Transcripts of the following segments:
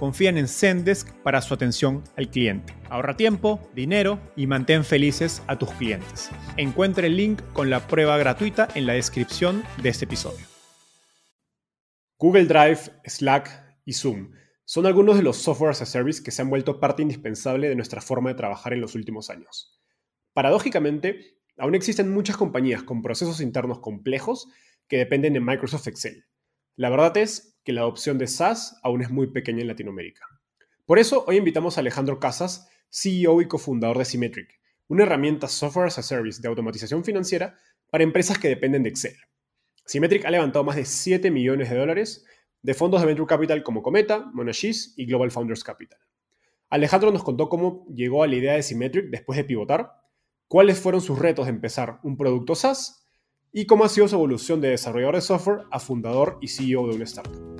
confían en Zendesk para su atención al cliente. Ahorra tiempo, dinero y mantén felices a tus clientes. Encuentre el link con la prueba gratuita en la descripción de este episodio. Google Drive, Slack y Zoom son algunos de los software as a service que se han vuelto parte indispensable de nuestra forma de trabajar en los últimos años. Paradójicamente, aún existen muchas compañías con procesos internos complejos que dependen de Microsoft Excel. La verdad es que la adopción de SaaS aún es muy pequeña en Latinoamérica. Por eso, hoy invitamos a Alejandro Casas, CEO y cofundador de Symmetric, una herramienta software as a service de automatización financiera para empresas que dependen de Excel. Symmetric ha levantado más de 7 millones de dólares de fondos de Venture Capital como Cometa, Monashis y Global Founders Capital. Alejandro nos contó cómo llegó a la idea de Symmetric después de pivotar, cuáles fueron sus retos de empezar un producto SaaS y cómo ha sido su evolución de desarrollador de software a fundador y CEO de una startup.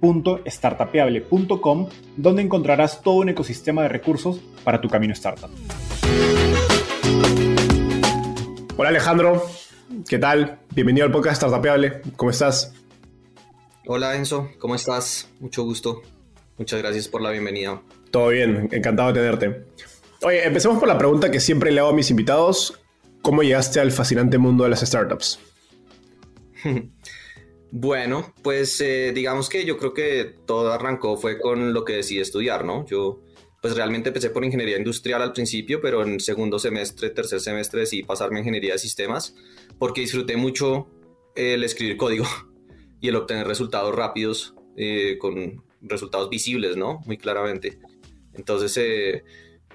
www.startapeable.com donde encontrarás todo un ecosistema de recursos para tu camino startup. Hola Alejandro, ¿qué tal? Bienvenido al podcast Startapeable, ¿cómo estás? Hola Enzo, ¿cómo estás? Mucho gusto. Muchas gracias por la bienvenida. Todo bien, encantado de tenerte. Oye, empecemos por la pregunta que siempre le hago a mis invitados. ¿Cómo llegaste al fascinante mundo de las startups? bueno, pues eh, digamos que yo creo que todo arrancó fue con lo que decidí estudiar, ¿no? Yo pues realmente empecé por ingeniería industrial al principio, pero en segundo semestre, tercer semestre decidí pasarme a ingeniería de sistemas porque disfruté mucho el escribir código. y el obtener resultados rápidos eh, con resultados visibles, ¿no? Muy claramente. Entonces, eh,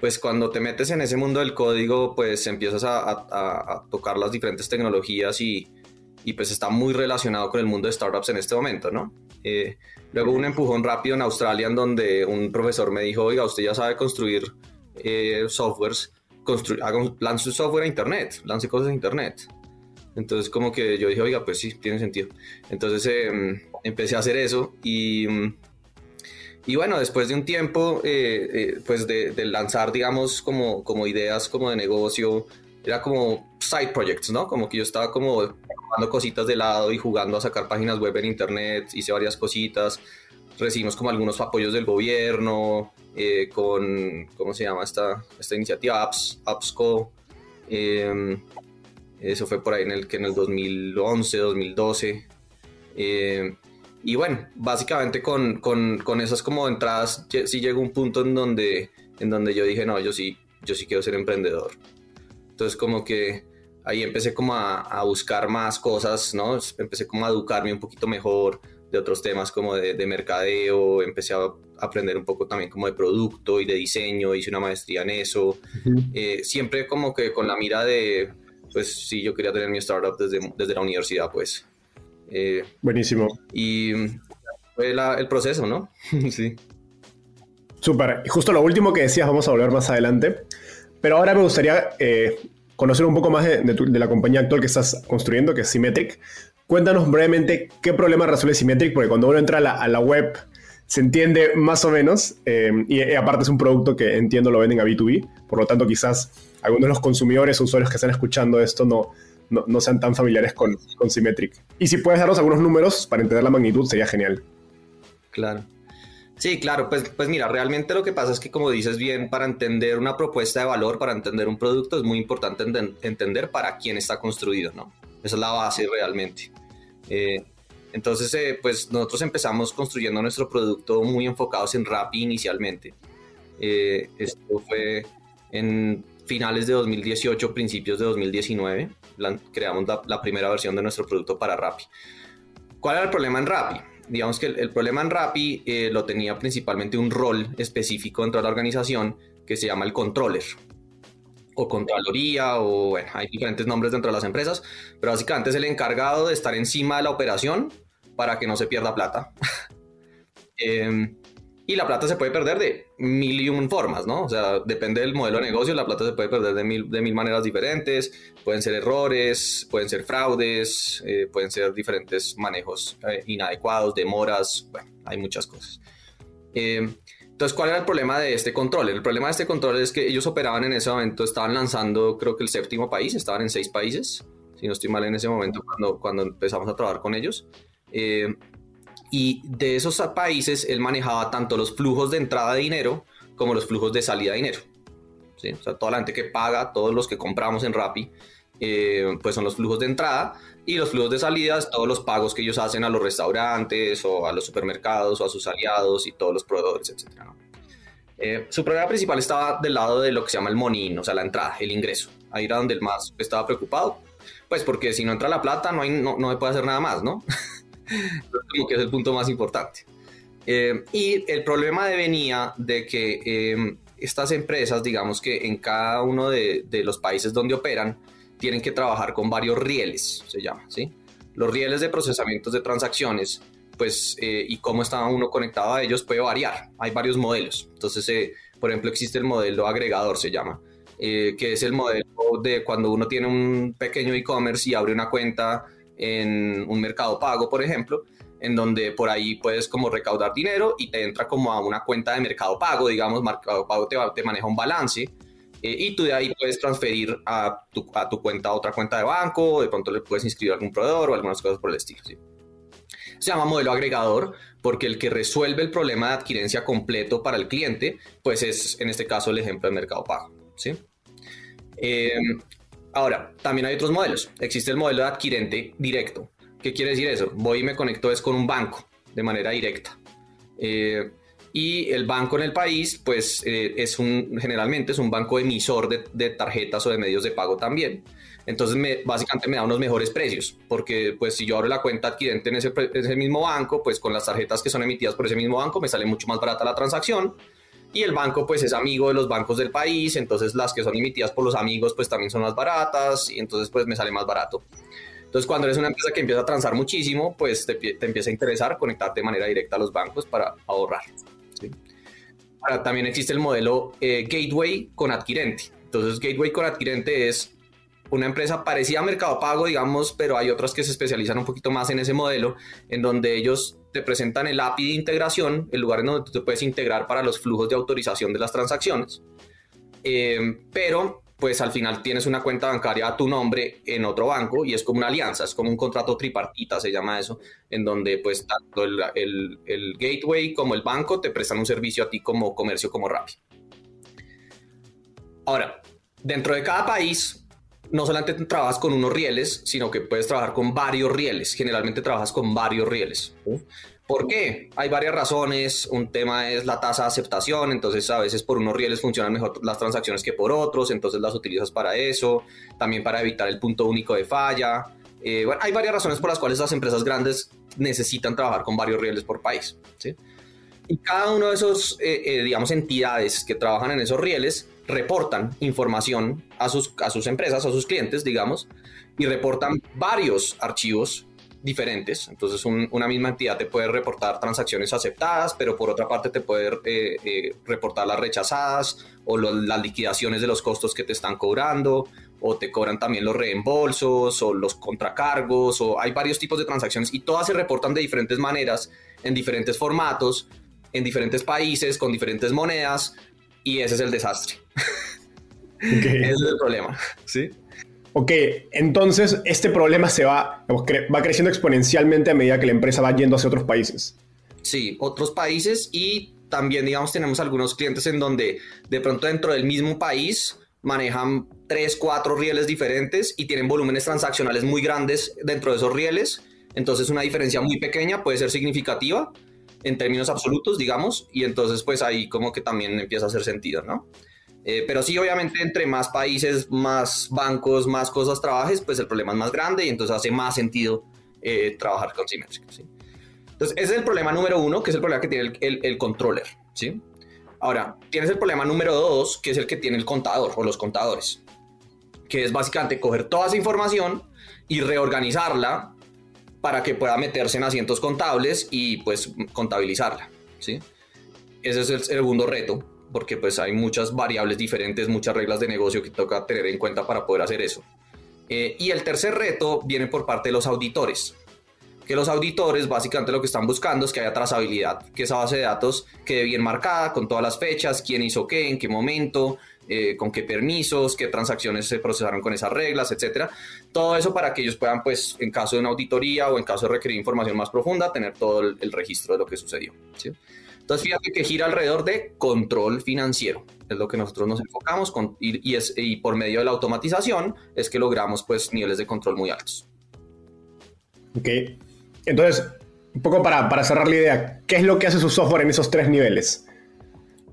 pues cuando te metes en ese mundo del código, pues empiezas a, tocar las diferentes tecnologías y, y, pues está muy relacionado con el mundo de startups en este momento, ¿no? Eh, luego un empujón rápido en Australia en donde un profesor me dijo, oiga, usted ya sabe construir softwares, constru lance software a internet, lance cosas a internet. Entonces como que yo dije, oiga, pues sí, tiene sentido. Entonces em, empecé a hacer eso y, y bueno, después de un tiempo, eh, eh, pues de, lanzar, digamos, como, como ideas como de negocio, era como side projects, ¿no? Como que yo estaba como jugando cositas de lado y jugando a sacar páginas web en internet, hice varias cositas, recibimos como algunos apoyos del gobierno, eh, con, ¿cómo se llama esta, esta iniciativa? Apps, AppsCo. Eh, eso fue por ahí en el que en el 2011, 2012. Eh, y bueno, básicamente con, con, con, esas como entradas sí llegó un punto en donde, en donde yo dije, no, yo sí, yo sí quiero ser emprendedor. Entonces como que ahí empecé como a, a buscar más cosas, ¿no? Empecé como a educarme un poquito mejor de otros temas como de, de mercadeo, empecé a aprender un poco también como de producto y de diseño, hice una maestría en eso, eh, siempre como que con la mira de pues sí, yo quería tener mi startup desde, desde la universidad, pues. Eh, Buenísimo. Y fue el proceso, ¿no? sí. Súper. Y justo lo último que decías, vamos a volver más adelante. Pero ahora me gustaría eh, conocer un poco más de, la compañía actual que estás construyendo, que es Symmetric. Cuéntanos brevemente qué problema resuelve Symmetric, porque cuando uno entra a la, web se entiende más o menos, eh, y, aparte es un producto que entiendo lo venden a B2B, por lo tanto quizás algunos de los consumidores o usuarios que están escuchando esto no, no, sean tan familiares con, con Symmetric. Y si puedes darnos algunos números para entender la magnitud, sería genial. Claro. Sí, claro, pues, pues mira, realmente lo que pasa es que como dices bien, para entender una propuesta de valor, para entender un producto, es muy importante entender para quién está construido, ¿no? Esa es la base realmente. Eh, entonces, eh, pues nosotros empezamos construyendo nuestro producto muy enfocados en Rappi inicialmente. Eh, esto fue en finales de 2018, principios de 2019, creamos la, la, primera versión de nuestro producto para Rappi. ¿Cuál era el problema en Rappi? Digamos que el, problema en Rappi eh, lo tenía principalmente un rol específico dentro de la organización que se llama el controller o contraloría o bueno, hay diferentes nombres dentro de las empresas, pero básicamente es el encargado de estar encima de la operación para que no se pierda plata. eh, y la plata se puede perder de mil y un formas, ¿no? O sea, depende del modelo de negocio, la plata se puede perder de mil, de mil maneras diferentes. Pueden ser errores, pueden ser fraudes, eh, pueden ser diferentes manejos eh, inadecuados, demoras, bueno, hay muchas cosas. Eh, entonces, ¿cuál era el problema de este control? El problema de este control es que ellos operaban en ese momento, estaban lanzando, creo que el séptimo país, estaban en seis países, si no estoy mal en ese momento cuando, cuando empezamos a trabajar con ellos. Y de esos países él manejaba tanto los flujos de entrada de dinero como los flujos de salida de dinero. ¿sí? O sea, toda la gente que paga, todos los que compramos en Rappi, eh, pues son los flujos de entrada y los flujos de salidas, todos los pagos que ellos hacen a los restaurantes o a los supermercados o a sus aliados y todos los proveedores, etc. Eh, su problema principal estaba del lado de lo que se llama el money, o sea, la entrada, el ingreso. Ahí era donde el más estaba preocupado, pues porque si no entra la plata no, hay, no, no se puede hacer nada más, ¿no? como que es el punto más importante. Eh, y el problema venía de que eh, estas empresas, digamos que en cada uno de, los países donde operan, tienen que trabajar con varios rieles, se llama, ¿sí? Los rieles de procesamientos de transacciones, pues, eh, y cómo está uno conectado a ellos puede variar. Hay varios modelos. Entonces, por ejemplo, existe el modelo agregador, se llama, que es el modelo de cuando uno tiene un pequeño e-commerce y abre una cuenta en un mercado pago, por ejemplo, en donde por ahí puedes como recaudar dinero y te entra como a una cuenta de mercado pago, digamos, mercado pago te, te maneja un balance eh, y tú de ahí puedes transferir a tu, a tu cuenta a otra cuenta de banco, de pronto le puedes inscribir a algún proveedor o algunas cosas por el estilo. ¿sí? Se llama modelo agregador porque el que resuelve el problema de adquirencia completo para el cliente, pues es en este caso el ejemplo de mercado pago. ¿sí? Eh, Ahora, también hay otros modelos. Existe el modelo de adquirente directo. ¿Qué quiere decir eso? Voy y me conecto es con un banco de manera directa. Eh, y el banco en el país, pues eh, es un, generalmente es un banco emisor de, tarjetas o de medios de pago también. Entonces, me, básicamente me da unos mejores precios, porque pues si yo abro la cuenta adquirente en ese, en ese mismo banco, pues con las tarjetas que son emitidas por ese mismo banco, me sale mucho más barata la transacción y el banco pues es amigo de los bancos del país, entonces las que son emitidas por los amigos pues también son más baratas y entonces pues me sale más barato. Entonces cuando eres una empresa que empieza a transar muchísimo, pues te, empieza a interesar conectarte de manera directa a los bancos para ahorrar. Ahora también existe el modelo eh, Gateway con adquirente. Entonces Gateway con adquirente es una empresa parecida a Mercado Pago, digamos, pero hay otras que se especializan un poquito más en ese modelo, en donde ellos te presentan el API de integración, el lugar en donde tú te puedes integrar para los flujos de autorización de las transacciones. Eh, pero pues al final tienes una cuenta bancaria a tu nombre en otro banco y es como una alianza, es como un contrato tripartita, se llama eso, en donde pues tanto el, el, gateway como el banco te prestan un servicio a ti como comercio, como Rappi. Ahora, dentro de cada país, no solamente trabajas con unos rieles, sino que puedes trabajar con varios rieles. Generalmente trabajas con varios rieles. ¿Por qué? Hay varias razones. Un tema es la tasa de aceptación, entonces a veces por unos rieles funcionan mejor las transacciones que por otros, entonces las utilizas para eso, también para evitar el punto único de falla. Eh, bueno, hay varias razones por las cuales las empresas grandes necesitan trabajar con varios rieles por país. Y cada uno de esos, eh, eh, digamos, entidades que trabajan en esos rieles reportan información a sus, a sus empresas, a sus clientes, digamos, y reportan varios archivos diferentes. Entonces, una misma entidad te puede reportar transacciones aceptadas, pero por otra parte te puede eh, eh, reportar las rechazadas o las liquidaciones de los costos que te están cobrando o te cobran también los reembolsos o los contracargos o hay varios tipos de transacciones y todas se reportan de diferentes maneras, en diferentes formatos, en diferentes países, con diferentes monedas y ese es el desastre. ese es el problema, ¿sí? Ok, entonces este problema se va, va creciendo exponencialmente a medida que la empresa va yendo hacia otros países. Sí, otros países y también, digamos, tenemos algunos clientes en donde de pronto dentro del mismo país manejan tres, cuatro rieles diferentes y tienen volúmenes transaccionales muy grandes dentro de esos rieles. Entonces una diferencia muy pequeña puede ser significativa en términos absolutos, digamos, y entonces pues ahí como que también empieza a hacer sentido, ¿no? Eh, pero sí, obviamente, entre más países, más bancos, más cosas trabajes, pues el problema es más grande y entonces hace más sentido eh, trabajar con Symmetric. Entonces, ese es el problema número uno, que es el problema que tiene el, el, controller. ¿sí? Ahora, tienes el problema número dos, que es el que tiene el contador o los contadores, que es básicamente coger toda esa información y reorganizarla para que pueda meterse en asientos contables y pues contabilizarla. ¿sí? Ese es el segundo reto porque pues hay muchas variables diferentes, muchas reglas de negocio que toca tener en cuenta para poder hacer eso. Eh, y el tercer reto viene por parte de los auditores, que los auditores básicamente lo que están buscando es que haya trazabilidad, que esa base de datos quede bien marcada con todas las fechas, quién hizo qué, en qué momento, eh, con qué permisos, qué transacciones se procesaron con esas reglas, etcétera. Todo eso para que ellos puedan, pues, en caso de una auditoría o en caso de requerir información más profunda, tener todo el, el registro de lo que sucedió. ¿sí? Entonces, fíjate que gira alrededor de control financiero. Es lo que nosotros nos enfocamos con, y, es, y por medio de la automatización es que logramos pues niveles de control muy altos. Ok. Entonces, un poco para, para cerrar la idea, ¿qué es lo que hace su software en esos tres niveles?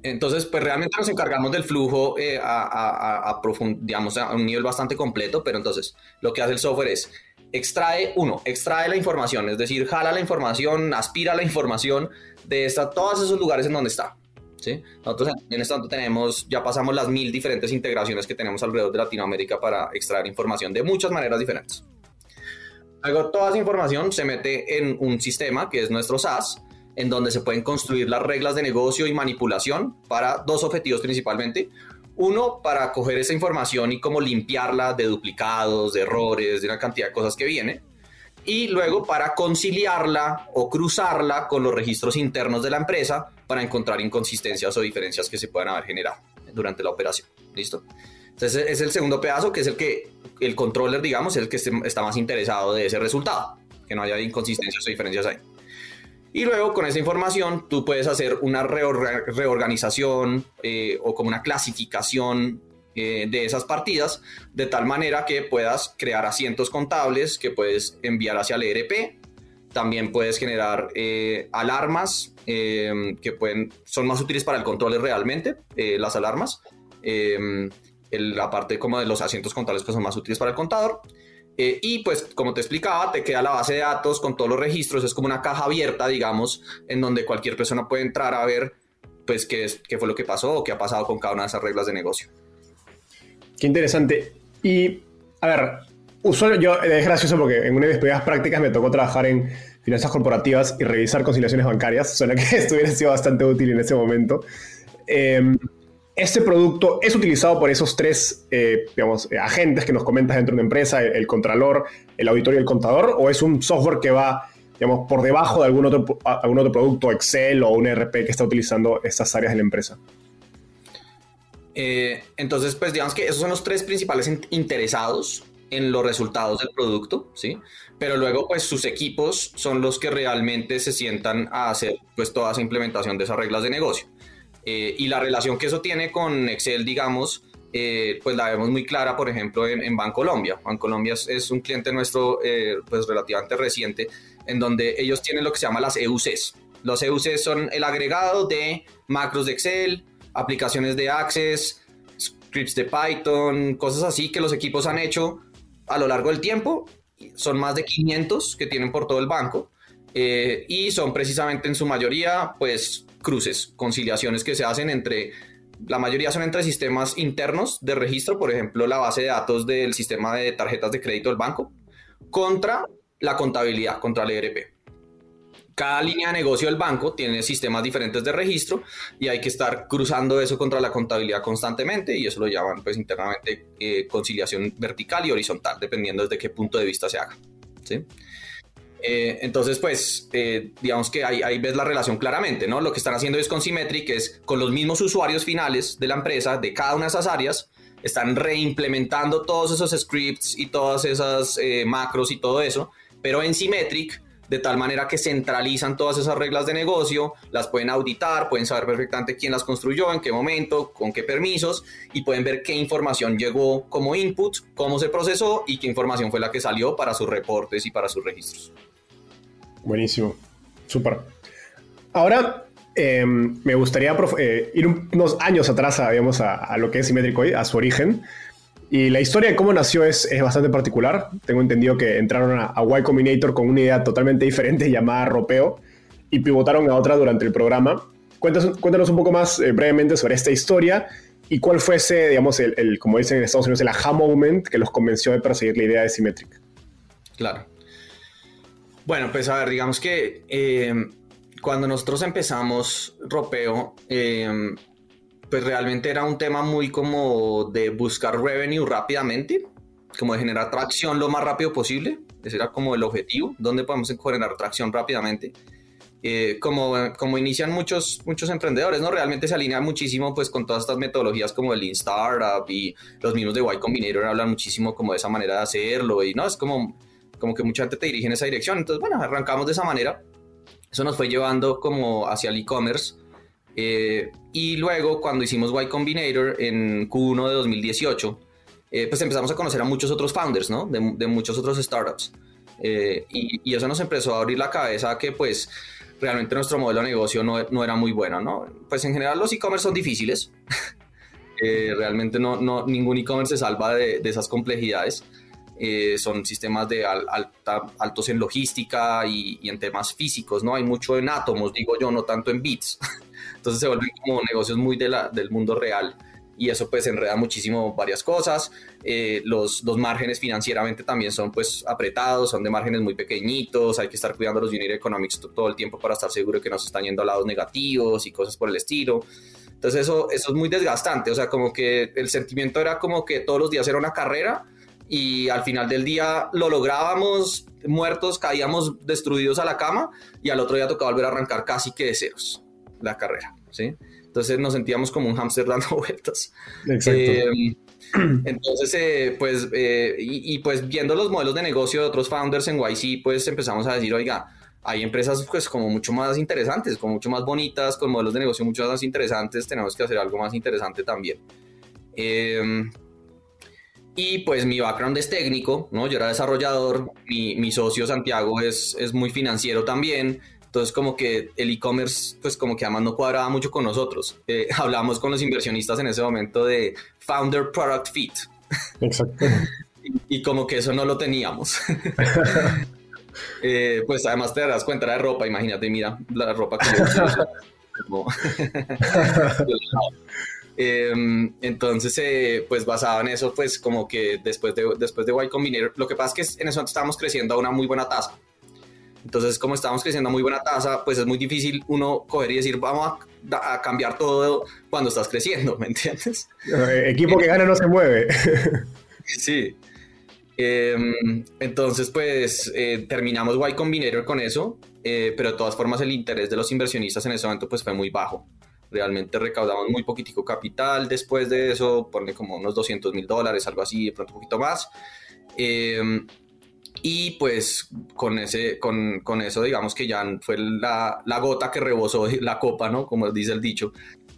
Entonces, pues realmente nos encargamos del flujo eh, a, a, a, digamos, a un nivel bastante completo, pero entonces lo que hace el software es extrae, uno, extrae la información, es decir, jala la información, aspira la información de esta, todos esos lugares en donde está. ¿sí? En este momento tenemos, ya pasamos las mil diferentes integraciones que tenemos alrededor de Latinoamérica para extraer información de muchas maneras diferentes. Luego toda esa información se mete en un sistema que es nuestro SaaS, en donde se pueden construir las reglas de negocio y manipulación para dos objetivos principalmente. Uno, para coger esa información y cómo limpiarla de duplicados, de errores, de una cantidad de cosas que viene. Y luego para conciliarla o cruzarla con los registros internos de la empresa para encontrar inconsistencias o diferencias que se puedan haber generado durante la operación. ¿Listo? Entonces es el segundo pedazo que es el que el controller, digamos, es el que está más interesado de ese resultado, que no haya inconsistencias o diferencias ahí. Y luego con esa información tú puedes hacer una reorganización eh, o como una clasificación eh, de esas partidas de tal manera que puedas crear asientos contables que puedes enviar hacia el ERP. También puedes generar eh, alarmas que pueden, son más útiles para el control realmente, las alarmas. la parte como de los asientos contables pues son más útiles para el contador. Eh, y pues, como te explicaba, te queda la base de datos con todos los registros. Es como una caja abierta, digamos, en donde cualquier persona puede entrar a ver, pues, qué, es, qué fue lo que pasó o qué ha pasado con cada una de esas reglas de negocio. Qué interesante. Y, a ver, usuario, yo es gracioso porque en una de mis primeras prácticas me tocó trabajar en finanzas corporativas y revisar conciliaciones bancarias. Suena que esto hubiera sido bastante útil en ese momento. Eh, este producto es utilizado por esos tres eh, digamos, eh, agentes que nos comentas dentro de una empresa, el, contralor, el auditor y el contador, o es un software que va digamos, por debajo de algún otro, algún otro producto, Excel o un ERP que está utilizando estas áreas de la empresa? Eh, entonces, pues digamos que esos son los tres principales interesados en los resultados del producto, ¿sí? Pero luego, pues sus equipos son los que realmente se sientan a hacer pues toda esa implementación de esas reglas de negocio. Eh, y la relación que eso tiene con Excel, digamos, eh, pues la vemos muy clara, por ejemplo, en, en Bancolombia. Bancolombia es, es, un cliente nuestro, eh, pues relativamente reciente, en donde ellos tienen lo que se llama las EUCs. Los EUCs son el agregado de macros de Excel, aplicaciones de Access, scripts de Python, cosas así que los equipos han hecho a lo largo del tiempo. Son más de 500 que tienen por todo el banco. y son precisamente en su mayoría, pues, cruces, conciliaciones que se hacen entre, la mayoría son entre sistemas internos de registro, por ejemplo, la base de datos del sistema de tarjetas de crédito del banco, contra la contabilidad, contra el ERP. cada línea de negocio del banco tiene sistemas diferentes de registro y hay que estar cruzando eso contra la contabilidad constantemente y eso lo llaman pues internamente eh, conciliación vertical y horizontal, dependiendo desde qué punto de vista se haga. ¿sí? Eh, entonces, pues, eh, digamos que ahí, ahí, ves la relación claramente, ¿no? Lo que están haciendo es con Symmetric, es con los mismos usuarios finales de la empresa, de cada una de esas áreas, están reimplementando todos esos scripts y todas esas macros y todo eso, pero en Symmetric de tal manera que centralizan todas esas reglas de negocio, las pueden auditar, pueden saber perfectamente quién las construyó, en qué momento, con qué permisos y pueden ver qué información llegó como input, cómo se procesó y qué información fue la que salió para sus reportes y para sus registros. Buenísimo, súper. Ahora em, me gustaría eh, ir unos años atrás digamos, a, a, lo que es Symmetric hoy, a su origen. Y la historia de cómo nació es, es bastante particular. Tengo entendido que entraron a, Y Combinator con una idea totalmente diferente llamada Ropeo y pivotaron a otra durante el programa. Cuéntanos, cuéntanos un poco más eh, brevemente sobre esta historia y cuál fue ese, digamos, el, como dicen en Estados Unidos, el aha moment que los convenció de perseguir la idea de Symmetric. Claro. Bueno, pues a ver, digamos que eh, cuando nosotros empezamos Ropeo, eh, pues realmente era un tema muy como de buscar revenue rápidamente, como de generar tracción lo más rápido posible. Ese era como el objetivo, donde podemos generar tracción rápidamente. Eh, como, como inician muchos, muchos emprendedores, ¿no? Realmente se alinea muchísimo pues con todas estas metodologías como el Lean Startup y los mismos de Y Combinator hablan muchísimo como de esa manera de hacerlo y no, es como, como que mucha gente te dirige en esa dirección. Entonces, bueno, arrancamos de esa manera. Eso nos fue llevando como hacia el e-commerce eh, y luego, cuando hicimos Y Combinator en Q1 de 2018, eh, pues empezamos a conocer a muchos otros founders, ¿no? De, muchos otros startups. Eh, y, eso nos empezó a abrir la cabeza que, pues, realmente nuestro modelo de negocio no, no era muy bueno, ¿no? Pues en general los e-commerce son difíciles. realmente no, no, ningún e-commerce se salva de, de esas complejidades. Son sistemas de altos en logística y, y, en temas físicos, ¿no? Hay mucho en átomos, digo yo, no tanto en bits. Entonces se vuelven como negocios muy de la, del mundo real y eso pues enreda muchísimo varias cosas. Eh, los, los, márgenes financieramente también son pues apretados, son de márgenes muy pequeñitos, hay que estar cuidando los unit economics todo el tiempo para estar seguro que no se están yendo a lados negativos y cosas por el estilo. Entonces eso, eso es muy desgastante, o sea, como que el sentimiento era como que todos los días era una carrera y al final del día lo lográbamos muertos, caíamos destruidos a la cama y al otro día tocaba volver a arrancar casi que de ceros la carrera, ¿sí? Entonces nos sentíamos como un hámster dando vueltas. Exacto. Eh, entonces, eh, pues, eh, y, pues viendo los modelos de negocio de otros founders en YC, pues empezamos a decir, oiga, hay empresas pues como mucho más interesantes, como mucho más bonitas, con modelos de negocio mucho más interesantes, tenemos que hacer algo más interesante también. Y pues mi background es técnico, ¿no? Yo era desarrollador, mi, mi socio Santiago es, es muy financiero también, entonces, como que el e-commerce, pues como que además no cuadraba mucho con nosotros. Eh, hablamos con los inversionistas en ese momento de Founder Product Fit. Exacto. y, como que eso no lo teníamos. Eh, pues además te das cuenta de ropa, imagínate, mira la ropa que yo em, entonces, eh, pues basado en eso, pues como que después de, después de Y Combinator, lo que pasa es que en ese momento estábamos creciendo a una muy buena tasa. Entonces, como estamos creciendo a muy buena tasa, pues es muy difícil uno coger y decir, vamos a, cambiar todo cuando estás creciendo, ¿me entiendes? Eh, equipo que gana no se mueve. sí. Em, entonces, pues eh, terminamos Y Combinator con eso, eh, pero de todas formas el interés de los inversionistas en ese momento pues fue muy bajo. Realmente recaudamos muy poquitico capital después de eso, ponle como unos 200 mil dólares, algo así, de pronto un poquito más. Eh, y pues con, ese, con, con, eso digamos que ya fue la, la, gota que rebosó la copa, ¿no? Como dice el dicho,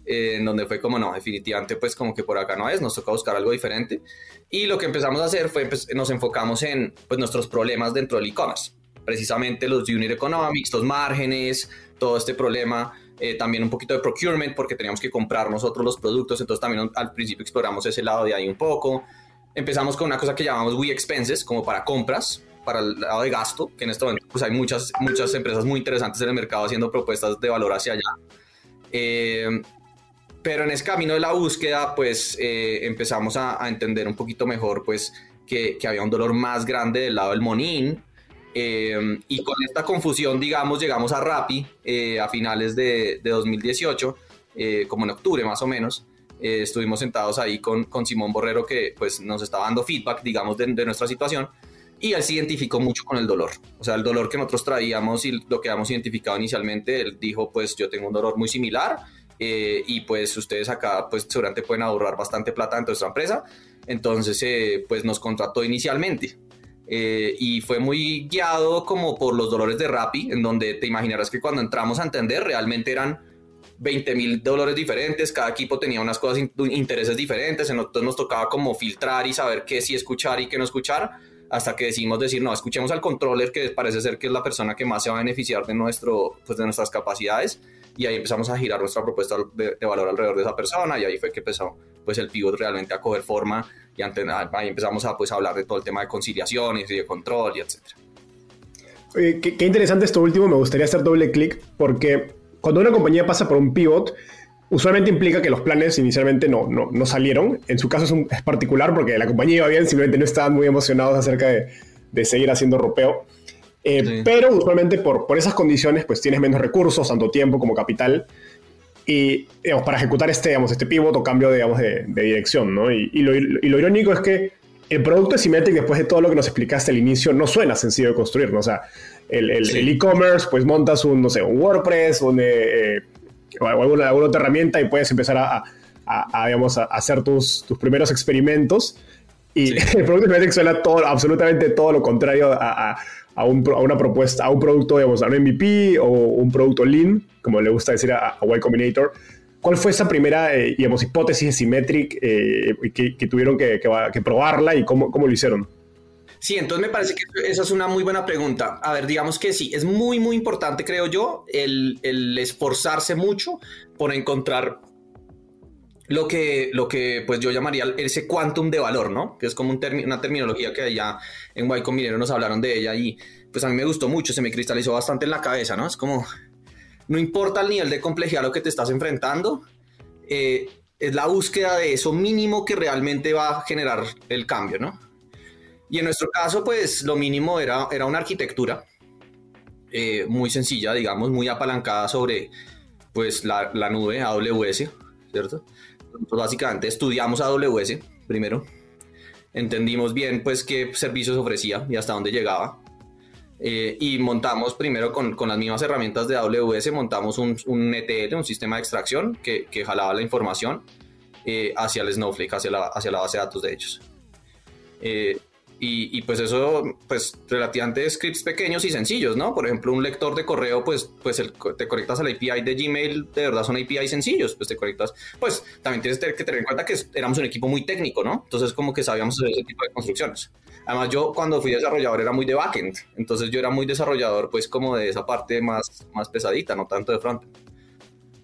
eh, en donde fue como, no, definitivamente pues como que por acá no es, nos toca buscar algo diferente. Y lo que empezamos a hacer fue, pues, nos enfocamos en pues, nuestros problemas dentro del e-commerce, precisamente los unit economics, los márgenes, todo este problema. Eh, también un poquito de procurement porque teníamos que comprar nosotros los productos, entonces también al principio exploramos ese lado de ahí un poco. Empezamos con una cosa que llamamos We Expenses, como para compras, para el lado de gasto, que en este momento pues hay muchas, muchas empresas muy interesantes en el mercado haciendo propuestas de valor hacia allá. Eh, pero en ese camino de la búsqueda, pues eh, empezamos a, entender un poquito mejor, pues, que, que, había un dolor más grande del lado del monín Eh, y con esta confusión, digamos, llegamos a Rappi eh, a finales de, de 2018, como en octubre más o menos. estuvimos sentados ahí con, con, Simón Borrero que pues nos estaba dando feedback, digamos, de, de nuestra situación y él se identificó mucho con el dolor. O sea, el dolor que nosotros traíamos y lo que habíamos identificado inicialmente, él dijo, pues yo tengo un dolor muy similar eh, y pues ustedes acá pues seguramente pueden ahorrar bastante plata en nuestra empresa. Entonces, eh, pues nos contrató inicialmente. Eh, y fue muy guiado como por los dolores de Rappi, en donde te imaginarás que cuando entramos a entender realmente eran 20 mil dólares diferentes, cada equipo tenía unas cosas, intereses diferentes, entonces nos tocaba como filtrar y saber qué sí escuchar y qué no escuchar hasta que decidimos decir, no, escuchemos al controller, que parece ser que es la persona que más se va a beneficiar de, nuestro, pues de nuestras capacidades, y ahí empezamos a girar nuestra propuesta de, valor alrededor de esa persona, y ahí fue que empezó pues, el pivot realmente a coger forma, y ahí empezamos a pues, hablar de todo el tema de conciliaciones y de control, y etc. qué, interesante esto último, me gustaría hacer doble clic, porque cuando una compañía pasa por un pivot, usualmente implica que los planes inicialmente no, no, no salieron. En su caso es, es, particular porque la compañía iba bien, simplemente no estaban muy emocionados acerca de, de seguir haciendo ropeo. Eh, Pero usualmente por, por esas condiciones pues tienes menos recursos, tanto tiempo como capital, y digamos, para ejecutar este, digamos, este pivot o cambio digamos, de, de dirección. ¿no? Y, y, lo, y, lo, irónico es que el producto de Symmetric, después de todo lo que nos explicaste al inicio, no suena sencillo de construir. ¿no? O sea, el e-commerce, pues montas un, no sé, un WordPress, un... Eh, o alguna, alguna, otra herramienta y puedes empezar a, a, digamos, a hacer tus, tus, primeros experimentos. Y el producto de suena todo, absolutamente todo lo contrario a, a, un, a, una propuesta, a un producto, digamos, a un MVP o un producto lean, como le gusta decir a, Y Combinator. ¿Cuál fue esa primera, eh, digamos, hipótesis de Symmetric eh, que, tuvieron que, probarla y cómo, cómo lo hicieron? Sí, entonces me parece que esa es una muy buena pregunta. A ver, digamos que sí, es muy, muy importante, creo yo, el esforzarse mucho por encontrar lo que, lo que pues yo llamaría ese quantum de valor, ¿no? Que es como un una terminología que allá en Guay Minero nos hablaron de ella y pues a mí me gustó mucho, se me cristalizó bastante en la cabeza, ¿no? Es como, no importa el nivel de complejidad a lo que te estás enfrentando, eh, es la búsqueda de eso mínimo que realmente va a generar el cambio, ¿no? Y en nuestro caso, pues lo mínimo era, era una arquitectura eh, muy sencilla, digamos, muy apalancada sobre pues la, la nube AWS, ¿cierto? Entonces, básicamente estudiamos AWS primero, entendimos bien pues qué servicios ofrecía y hasta dónde llegaba. Eh, y montamos primero con, con, las mismas herramientas de AWS, montamos un, un ETL, un sistema de extracción que, que jalaba la información eh, hacia el Snowflake, hacia la, hacia la base de datos de ellos. Eh, y, pues eso, pues relativamente scripts pequeños y sencillos, ¿no? Por ejemplo, un lector de correo, pues, pues te conectas al API de Gmail, de verdad son API sencillos, pues te conectas, pues también tienes que tener en cuenta que éramos un equipo muy técnico, ¿no? Entonces como que sabíamos hacer ese tipo de construcciones. Además yo cuando fui desarrollador era muy de backend, entonces yo era muy desarrollador pues como de esa parte más, más pesadita, no tanto de front.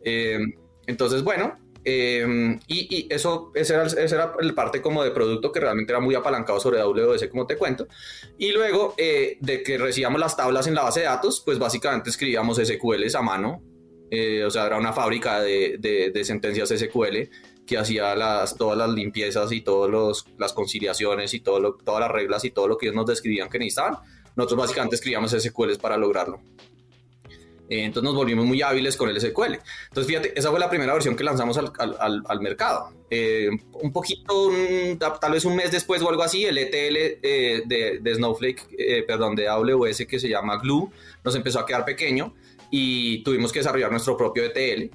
Eh, entonces, bueno, Em, y, eso, esa era, era, el parte como de producto que realmente era muy apalancado sobre AWS, como te cuento. Y luego eh, de que recibíamos las tablas en la base de datos, pues básicamente escribíamos SQLs a mano. Eh, o sea, era una fábrica de, de, sentencias SQL que hacía las, todas las limpiezas y todas las conciliaciones y todo todas las reglas y todo lo que ellos nos describían que necesitaban. Nosotros básicamente escribíamos SQLs para lograrlo. Eh, entonces nos volvimos muy hábiles con el SQL. Entonces, fíjate, esa fue la primera versión que lanzamos al, al, al mercado. Eh, un poquito, tal vez un mes después o algo así, el ETL eh, de, de, Snowflake, perdón, de AWS que se llama Glue, nos empezó a quedar pequeño y tuvimos que desarrollar nuestro propio ETL.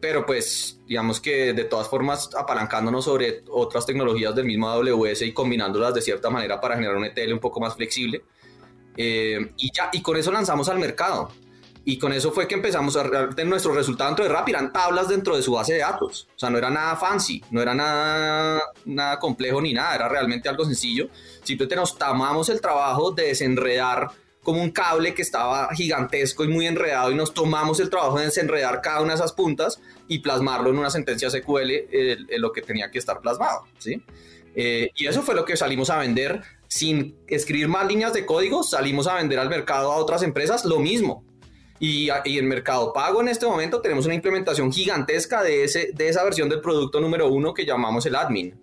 pero pues digamos que de todas formas apalancándonos sobre otras tecnologías del mismo AWS y combinándolas de cierta manera para generar un ETL un poco más flexible, eh, y ya, y con eso lanzamos al mercado. Y con eso fue que empezamos a tener nuestro resultado dentro de Rappi, eran tablas dentro de su base de datos. O sea, no era nada fancy, no era nada, nada complejo ni nada, era realmente algo sencillo. Simplemente nos tomamos el trabajo de desenredar como un cable que estaba gigantesco y muy enredado y nos tomamos el trabajo de desenredar cada una de esas puntas y plasmarlo en una sentencia SQL en lo que tenía que estar plasmado, ¿sí? Eh, y eso fue lo que salimos a vender sin escribir más líneas de código, salimos a vender al mercado a otras empresas lo mismo. Y, y en Mercado Pago en este momento tenemos una implementación gigantesca de, ese, de esa versión del producto número uno que llamamos el admin.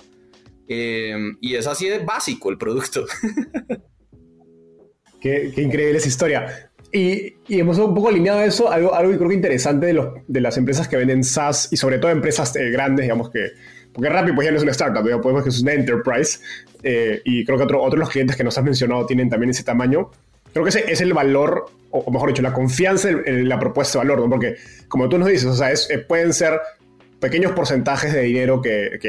Eh, y es así de básico el producto. Qué, increíble esa historia. Y, y, hemos un poco alineado eso, algo, algo que creo que interesante de, los, de las empresas que venden SaaS y sobre todo empresas eh, grandes, digamos que, porque Rappi pues ya no es una startup, digamos, podemos que es una enterprise eh, y creo que otro, otros de los clientes que nos has mencionado tienen también ese tamaño. Creo que ese es el valor, o mejor dicho, la confianza en, la propuesta de valor, ¿no? porque como tú nos dices, o sea, es, eh, pueden ser pequeños porcentajes de dinero que,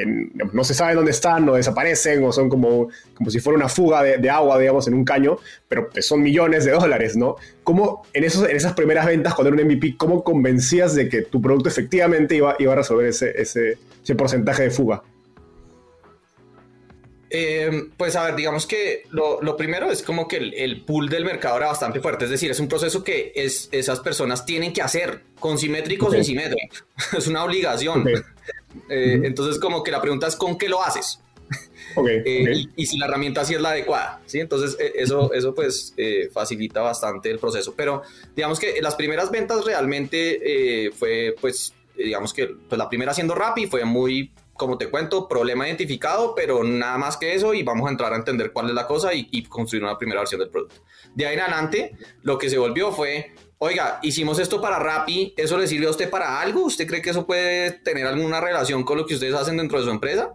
no se sabe dónde están o desaparecen o son como, como si fuera una fuga de, agua, digamos, en un caño, pero son millones de dólares, ¿no? ¿Cómo en, esos, en esas primeras ventas, cuando era un MVP, cómo convencías de que tu producto efectivamente iba, iba a resolver ese, ese, ese porcentaje de fuga? Eh, pues a ver, digamos que lo, lo primero es como que el, el, pool del mercado era bastante fuerte, es decir, es un proceso que es, esas personas tienen que hacer, con simétricos o sin simétrico, es una obligación. Eh, entonces como que la pregunta es ¿con qué lo haces? Eh, y, si la herramienta sí es la adecuada, ¿sí? Entonces eso, eso pues facilita bastante el proceso, pero digamos que las primeras ventas realmente fue pues digamos que pues, la primera siendo Rappi fue muy como te cuento, problema identificado, pero nada más que eso y vamos a entrar a entender cuál es la cosa y, construir una primera versión del producto. De ahí en adelante, lo que se volvió fue, oiga, hicimos esto para Rappi, ¿eso le sirve a usted para algo? ¿Usted cree que eso puede tener alguna relación con lo que ustedes hacen dentro de su empresa?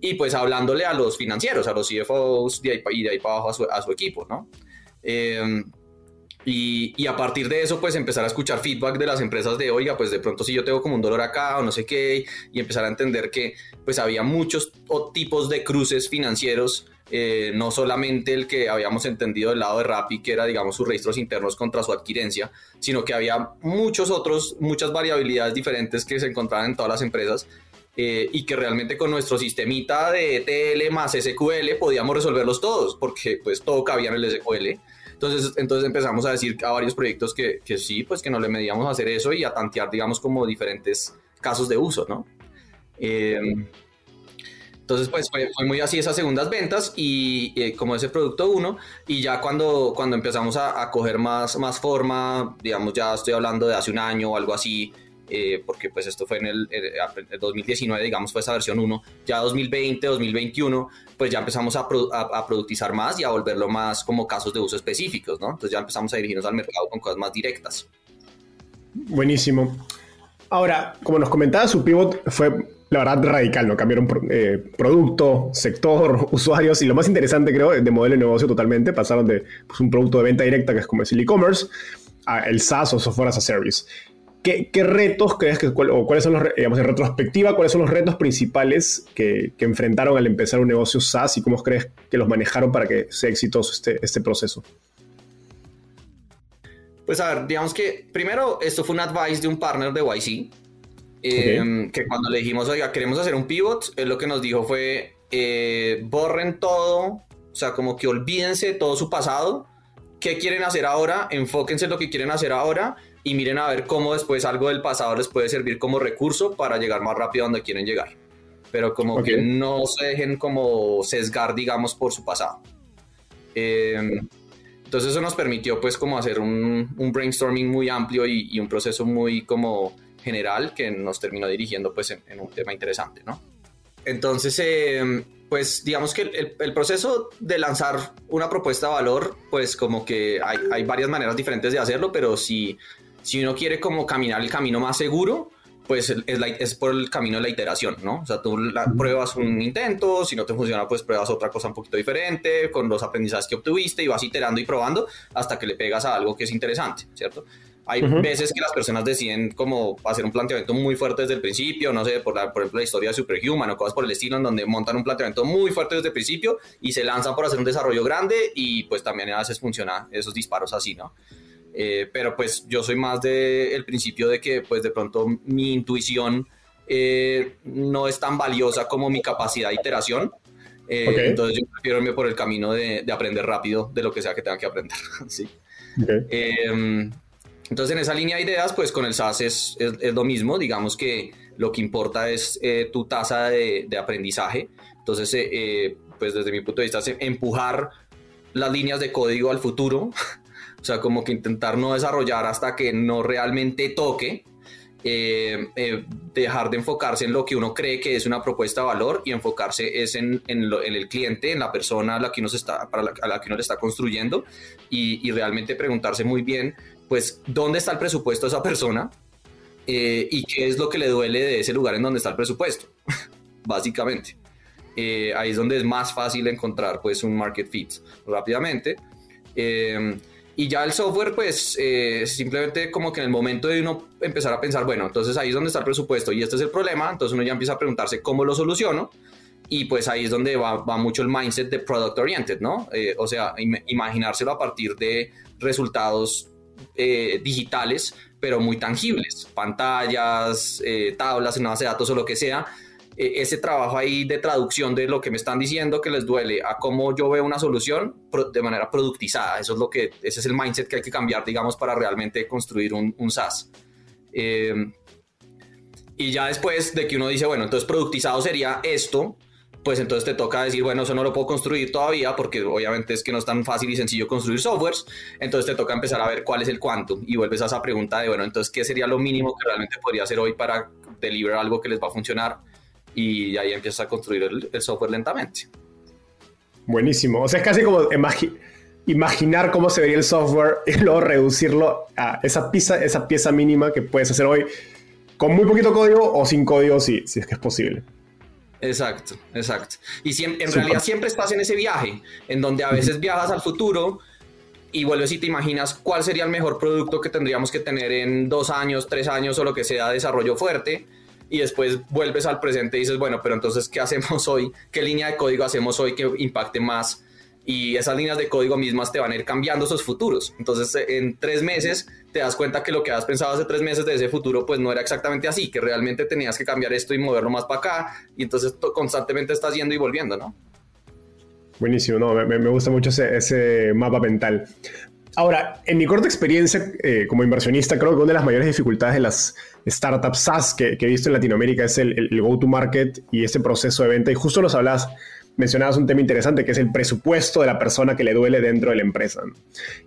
Y pues hablándole a los financieros, a los CFOs de ahí, y de ahí para abajo a su, a su equipo, ¿no? Eh, y, a partir de eso, pues empezar a escuchar feedback de las empresas de, oiga, pues de pronto si yo tengo como un dolor acá o no sé qué, y empezar a entender que pues había muchos tipos de cruces financieros, eh, no solamente el que habíamos entendido del lado de Rappi, que era, digamos, sus registros internos contra su adquirencia, sino que había muchos otros, muchas variabilidades diferentes que se encontraban en todas las empresas. Eh, y que realmente con nuestro sistemita de ETL más SQL podíamos resolverlos todos, porque pues todo cabía en el SQL. Entonces, entonces empezamos a decir a varios proyectos que, que sí, pues que no le medíamos a hacer eso y a tantear, digamos, como diferentes casos de uso, ¿no? Em, entonces, pues fue, fue, muy así esas segundas ventas y eh, como ese producto uno, y ya cuando, cuando empezamos a, a, coger más, más forma, digamos, ya estoy hablando de hace un año o algo así, eh, porque pues esto fue en el, 2019, digamos, fue esa versión 1, ya 2020, 2021, pues ya empezamos a, a, productizar más y a volverlo más como casos de uso específicos, ¿no? Entonces ya empezamos a dirigirnos al mercado con cosas más directas. Buenísimo. Ahora, como nos comentaba, su pivot fue la verdad radical, ¿no? Cambiaron eh, producto, sector, usuarios y lo más interesante creo, de modelo de negocio totalmente, pasaron de pues, un producto de venta directa que es como el e-commerce a el SaaS o Software as a Service. ¿Qué, retos crees que, o cuáles son los, digamos, en retrospectiva, cuáles son los retos principales que, enfrentaron al empezar un negocio SaaS y cómo crees que los manejaron para que sea exitoso este, este proceso? Pues a ver, digamos que primero esto fue un advice de un partner de YC, em, que cuando le dijimos, oiga, queremos hacer un pivot, él lo que nos dijo fue, eh, borren todo, o sea, como que olvídense todo su pasado, qué quieren hacer ahora, enfóquense en lo que quieren hacer ahora y miren a ver cómo después algo del pasado les puede servir como recurso para llegar más rápido a donde quieren llegar. Pero como que no se dejen como sesgar, digamos, por su pasado. Em, entonces eso nos permitió pues como hacer un, brainstorming muy amplio y, un proceso muy como general que nos terminó dirigiendo pues en, un tema interesante, ¿no? Entonces, em, pues digamos que el, el, proceso de lanzar una propuesta de valor, pues como que hay, hay varias maneras diferentes de hacerlo, pero si si uno quiere como caminar el camino más seguro, pues es, es, por el camino de la iteración, ¿no? O sea, tú pruebas un intento, si no te funciona, pues pruebas otra cosa un poquito diferente, con los aprendizajes que obtuviste y vas iterando y probando hasta que le pegas a algo que es interesante, ¿cierto? Hay veces que las personas deciden como hacer un planteamiento muy fuerte desde el principio, no sé, por, por ejemplo la historia de Superhuman o cosas por el estilo, en donde montan un planteamiento muy fuerte desde el principio y se lanzan por hacer un desarrollo grande y pues también a veces funciona esos disparos así, ¿no? Eh, pero pues yo soy más del principio de que pues de pronto mi intuición eh, no es tan valiosa como mi capacidad de iteración. Eh, entonces yo prefiero irme por el camino de, aprender rápido de lo que sea que tenga que aprender. ¿sí? Em, entonces en esa línea de ideas pues con el SaaS es, es, lo mismo. Digamos que lo que importa es tu tasa de, de aprendizaje. Entonces pues desde mi punto de vista es empujar las líneas de código al futuro O sea, como que intentar no desarrollar hasta que no realmente toque eh, eh, dejar de enfocarse en lo que uno cree que es una propuesta de valor y enfocarse es en, el cliente, en la persona a la que uno, está, para la, a la que uno le está construyendo y, realmente preguntarse muy bien, pues, ¿dónde está el presupuesto de esa persona? Eh, y qué es lo que le duele de ese lugar en donde está el presupuesto, básicamente. ahí es donde es más fácil encontrar pues un market fit rápidamente. Y ya el software, pues eh, simplemente como que en el momento de uno empezar a pensar, bueno, entonces ahí es donde está el presupuesto y este es el problema, entonces uno ya empieza a preguntarse cómo lo soluciono y pues ahí es donde va, va mucho el mindset de product oriented, ¿no? Eh, o sea, imaginárselo a partir de resultados eh, digitales, pero muy tangibles, pantallas, tablas en base de datos o lo que sea, e, ese trabajo ahí de traducción de lo que me están diciendo que les duele a cómo yo veo una solución de manera productizada. Eso es lo que, ese es el mindset que hay que cambiar, digamos, para realmente construir un, un SaaS. Em, y ya después de que uno dice, bueno, entonces productizado sería esto, pues entonces te toca decir, bueno, eso no lo puedo construir todavía porque obviamente es que no es tan fácil y sencillo construir softwares, entonces te toca empezar a ver cuál es el quantum y vuelves a esa pregunta de, bueno, entonces, ¿qué sería lo mínimo que realmente podría hacer hoy para deliver algo que les va a funcionar? Y ahí empiezas a construir el, software lentamente. Buenísimo. O sea, es casi como imaginar cómo se vería el software y luego reducirlo a esa pieza, esa pieza mínima que puedes hacer hoy con muy poquito código o sin código si, si es que es posible. Exacto, exacto. Y en realidad siempre estás en ese viaje, en donde a veces viajas al futuro y vuelves y te imaginas cuál sería el mejor producto que tendríamos que tener en dos años, tres años o lo que sea, desarrollo fuerte y después vuelves al presente y dices, bueno, pero entonces, ¿qué hacemos hoy? ¿Qué línea de código hacemos hoy que impacte más? Y esas líneas de código mismas te van a ir cambiando esos futuros. Entonces, en tres meses te das cuenta que lo que has pensado hace tres meses de ese futuro, pues no era exactamente así, que realmente tenías que cambiar esto y moverlo más para acá. Y entonces constantemente estás yendo y volviendo, ¿no? Buenísimo, no, me, gusta mucho ese, mapa mental. Ahora, en mi corta experiencia eh, como inversionista, creo que una de las mayores dificultades de las startups SaaS que, he visto en Latinoamérica es el, go-to-market y ese proceso de venta. Y justo los hablabas, mencionabas un tema interesante que es el presupuesto de la persona que le duele dentro de la empresa.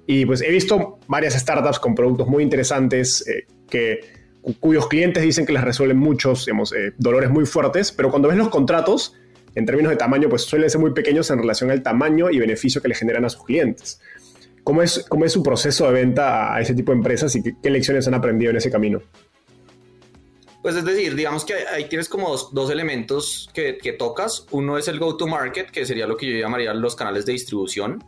Y pues he visto varias startups con productos muy interesantes eh, que, cuyos clientes dicen que les resuelven muchos eh, dolores muy fuertes, pero cuando ves los contratos, en términos de tamaño, pues suelen ser muy pequeños en relación al tamaño y beneficio que le generan a sus clientes. ¿Cómo es, cómo es su proceso de venta a ese tipo de empresas y qué, lecciones han aprendido en ese camino? Pues es decir, digamos que ahí tienes como dos, elementos que, tocas. Uno es el go-to-market, que sería lo que yo llamaría los canales de distribución.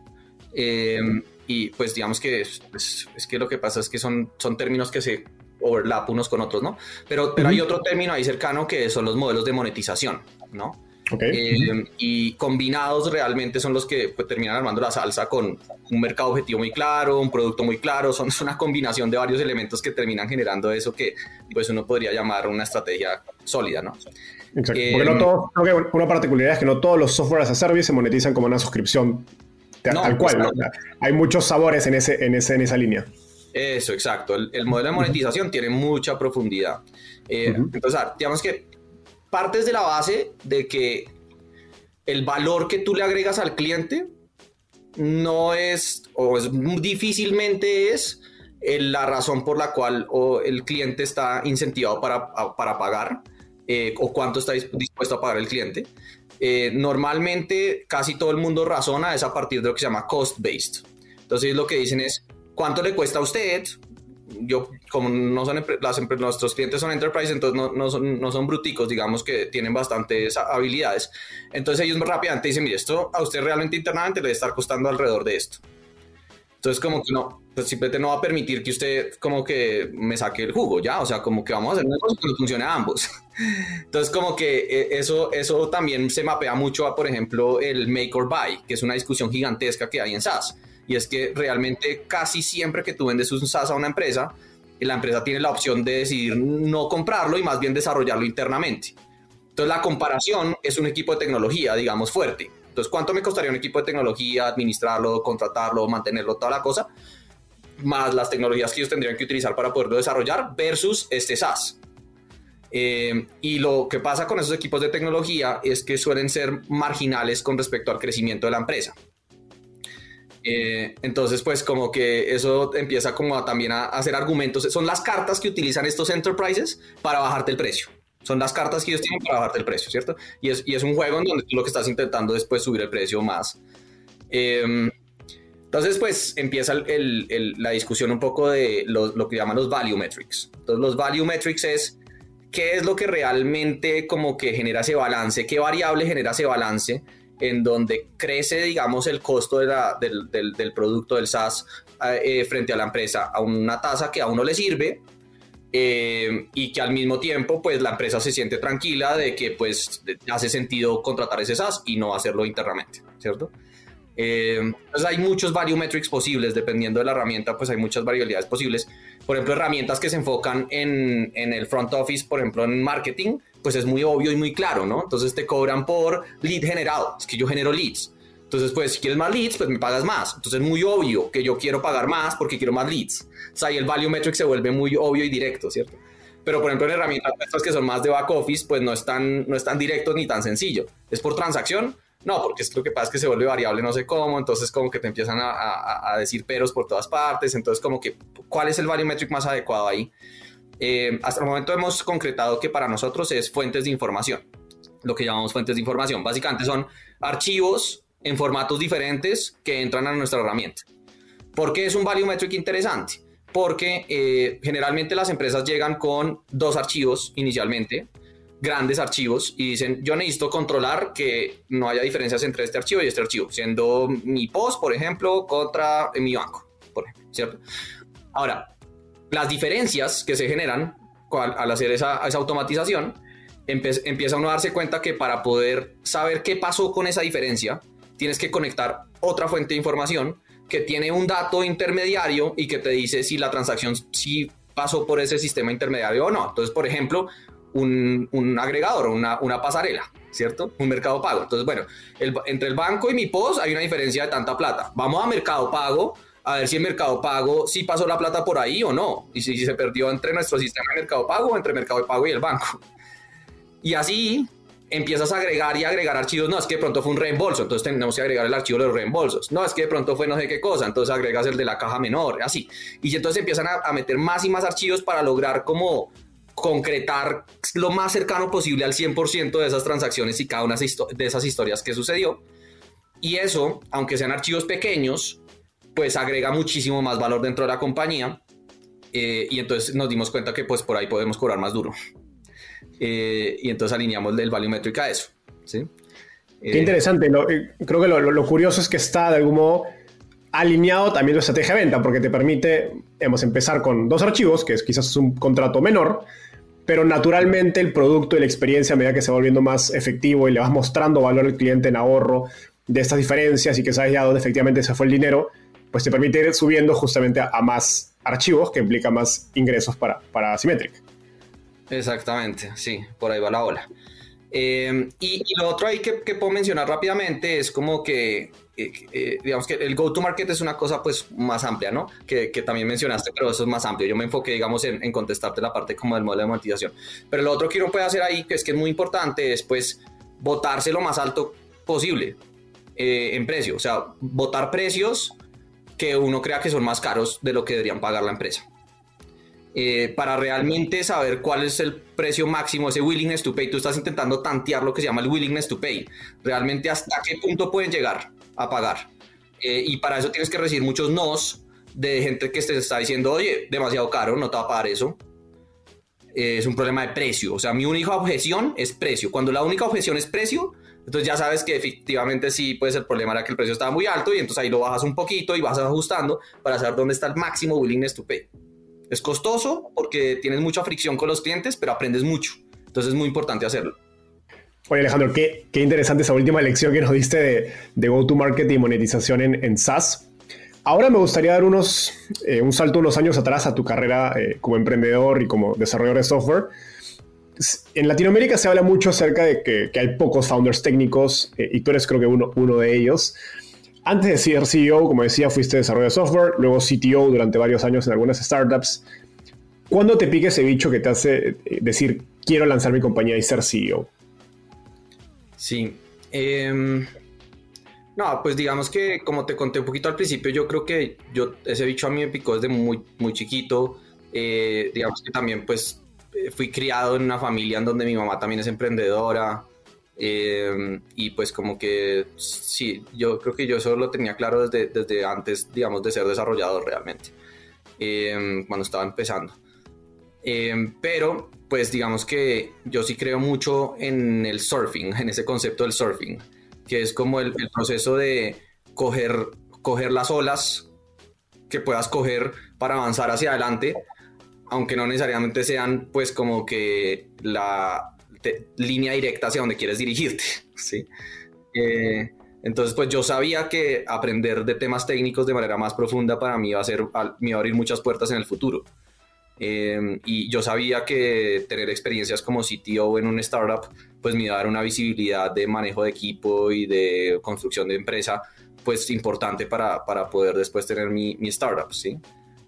Eh, y pues digamos que pues, es, que lo que pasa es que son, son términos que se overlap unos con otros, ¿no? Pero, pero hay otro término ahí cercano que son los modelos de monetización, ¿no? Eh, y combinados realmente son los que pues, terminan armando la salsa con un mercado objetivo muy claro, un producto muy claro, son una combinación de varios elementos que terminan generando eso que pues uno podría llamar una estrategia sólida, ¿no? Exacto. Porque no eh, todo, creo que una particularidad es que no todos los software as a service se monetizan como una suscripción tal cual, ¿no? Hay muchos sabores en, ese, en, ese, en esa línea. Eso, exacto. El, modelo de monetización tiene mucha profundidad. Eh, entonces, digamos que partes de la base de que el valor que tú le agregas al cliente no es, o es, difícilmente es la razón por la cual el cliente está incentivado para, para pagar eh, o cuánto está dispuesto a pagar el cliente. Eh, normalmente casi todo el mundo razona es a partir de lo que se llama cost-based. Entonces lo que dicen es, ¿cuánto le cuesta a usted yo, como no son las, nuestros clientes son enterprise, entonces no, no, son, no son bruticos, digamos que tienen bastantes habilidades. Entonces ellos rápidamente dicen, mire, esto a usted realmente internamente le debe estar costando alrededor de esto. Entonces como que no, pues simplemente no va a permitir que usted como que me saque el jugo, ¿ya? O sea, como que vamos a hacer un negocio que funcione a ambos. Entonces como que eh, eso, eso también se mapea mucho a, por ejemplo, el make or buy, que es una discusión gigantesca que hay en SaaS y es que realmente casi siempre que tú vendes un SaaS a una empresa, la empresa tiene la opción de decidir no comprarlo y más bien desarrollarlo internamente. Entonces la comparación es un equipo de tecnología, digamos, fuerte. Entonces, ¿cuánto me costaría un equipo de tecnología administrarlo, contratarlo, mantenerlo, toda la cosa? Más las tecnologías que ellos tendrían que utilizar para poderlo desarrollar versus este SaaS. Eh, y lo que pasa con esos equipos de tecnología es que suelen ser marginales con respecto al crecimiento de la empresa. Eh, entonces, pues como que eso empieza como a, también a, hacer argumentos. Son las cartas que utilizan estos enterprises para bajarte el precio. Son las cartas que ellos tienen para bajarte el precio, ¿cierto? Y es, un juego en donde tú lo que estás intentando es pues, subir el precio más. Em, entonces, pues empieza la discusión un poco de lo, lo, que llaman los value metrics. Entonces, los value metrics es qué es lo que realmente como que genera ese balance, qué variable genera ese balance en donde crece, digamos, el costo del, producto del SaaS eh, frente a la empresa a una tasa que a uno le sirve eh, y que al mismo tiempo, pues la empresa se siente tranquila de que pues hace sentido contratar ese SaaS y no hacerlo internamente, ¿cierto? Eh, entonces hay muchos metrics posibles, dependiendo de la herramienta, pues hay muchas variabilidades posibles. Por ejemplo, herramientas que se enfocan en, en el front office, por ejemplo, en marketing, pues es muy obvio y muy claro, ¿no? Entonces te cobran por lead generado, es que yo genero leads. Entonces, pues si quieres más leads, pues me pagas más. Entonces es muy obvio que yo quiero pagar más porque quiero más leads. O sea, ahí el value metric se vuelve muy obvio y directo, ¿cierto? Pero por ejemplo en herramientas que son más de back office, pues no es tan, no es tan directo ni tan sencillo. ¿Es por transacción? No, porque es lo que pasa es que se vuelve variable no sé cómo, entonces como que te empiezan a, a decir peros por todas partes, entonces como que, ¿cuál es el value metric más adecuado ahí? Eh, hasta el momento hemos concretado que para nosotros es fuentes de información, lo que llamamos fuentes de información. Básicamente son archivos en formatos diferentes que entran a nuestra herramienta. ¿Por qué es un value metric interesante? Porque eh, generalmente las empresas llegan con dos archivos inicialmente, grandes archivos, y dicen, yo necesito controlar que no haya diferencias entre este archivo y este archivo, siendo mi post, por ejemplo, contra mi banco, por ejemplo. Ahora, las diferencias que se generan al, hacer esa, automatización, empieza uno a darse cuenta que para poder saber qué pasó con esa diferencia, tienes que conectar otra fuente de información que tiene un dato intermediario y que te dice si la transacción sí pasó por ese sistema intermediario o no. Entonces, por ejemplo, un, agregador, una, una pasarela, ¿cierto? Un mercado pago. Entonces, bueno, entre el banco y mi POS hay una diferencia de tanta plata. Vamos a mercado pago a ver si el Mercado Pago sí pasó la plata por ahí o no, y si, se perdió entre nuestro sistema de Mercado Pago entre Mercado Pago y el banco. Y así empiezas a agregar y agregar archivos. No, es que de pronto fue un reembolso, entonces tenemos que agregar el archivo de los reembolsos. No, es que de pronto fue no sé qué cosa, entonces agregas el de la caja menor, así. Y entonces empiezan a, meter más y más archivos para lograr como concretar lo más cercano posible al 100% de esas transacciones y cada una de esas historias que sucedió. Y eso, aunque sean archivos pequeños, pues agrega muchísimo más valor dentro de la compañía eh, y entonces nos dimos cuenta que pues por ahí podemos cobrar más duro. Eh, y entonces alineamos el value metric a eso. ¿sí? Qué interesante. creo que lo, curioso es que está de algún modo alineado también tu estrategia de venta, porque te permite hemos empezar con dos archivos, que es quizás un contrato menor, pero naturalmente el producto y la experiencia a medida que se va volviendo más efectivo y le vas mostrando valor al cliente en ahorro de estas diferencias y que sabes ya dónde efectivamente se fue el dinero, pues te permite ir subiendo justamente a, más archivos que implica más ingresos para, para Symmetric. Exactamente, sí, por ahí va la ola. Eh, y, lo otro ahí que, puedo mencionar rápidamente es como que, eh, eh, digamos que el go-to-market es una cosa pues más amplia, ¿no? Que, también mencionaste, pero eso es más amplio. Yo me enfoqué, digamos, en, contestarte la parte como del modelo de monetización. Pero lo otro que uno puede hacer ahí, que es que es muy importante, es pues votarse lo más alto posible en precio. O sea, votar precios que uno crea que son más caros de lo que deberían pagar la empresa. Eh, para realmente saber cuál es el precio máximo, ese willingness to pay, tú estás intentando tantear lo que se llama el willingness to pay. Realmente hasta qué punto pueden llegar a pagar. Eh, y para eso tienes que recibir muchos nos de gente que te está diciendo, oye, demasiado caro, no te va a pagar eso. Eh, es un problema de precio. O sea, mi única objeción es precio. Cuando la única objeción es precio, entonces ya sabes que efectivamente sí, pues el problema era que el precio estaba muy alto y entonces ahí lo bajas un poquito y vas ajustando para saber dónde está el máximo willingness to pay. Es costoso porque tienes mucha fricción con los clientes, pero aprendes mucho. Entonces es muy importante hacerlo. Oye Alejandro, qué, qué interesante esa última lección que nos diste de, de go-to-market y monetización en, en, SaaS. Ahora me gustaría dar unos, eh, un salto unos años atrás a tu carrera eh, como emprendedor y como desarrollador de software en Latinoamérica se habla mucho acerca de que, hay pocos founders técnicos eh, y tú eres creo que uno, uno de ellos. Antes de ser CEO, como decía, fuiste desarrollador de software, luego CTO durante varios años en algunas startups. ¿Cuándo te pique ese bicho que te hace eh, decir, quiero lanzar mi compañía y ser CEO? Sí. Em, No, pues digamos que como te conté un poquito al principio, yo creo que yo ese bicho a mí me picó desde muy, muy chiquito. Eh, digamos que también pues eh, fui criado en una familia en donde mi mamá también es emprendedora. Eh, y pues como que sí, yo creo que yo eso lo tenía claro desde, desde antes, digamos, de ser desarrollador realmente, cuando estaba empezando. pero pues digamos que yo sí creo mucho en el surfing, en ese concepto del surfing que es como el, proceso de coger, coger las olas que puedas coger para avanzar hacia adelante, aunque no necesariamente sean pues como que la línea directa hacia donde quieres dirigirte, ¿sí? Eh, entonces, pues yo sabía que aprender de temas técnicos de manera más profunda para mí iba a, ser, me iba a abrir muchas puertas en el futuro. Em, y yo sabía que tener experiencias como CTO en un startup, pues me iba a dar una visibilidad de manejo de equipo y de construcción de empresa, pues importante para, para poder después tener mi startup, ¿sí?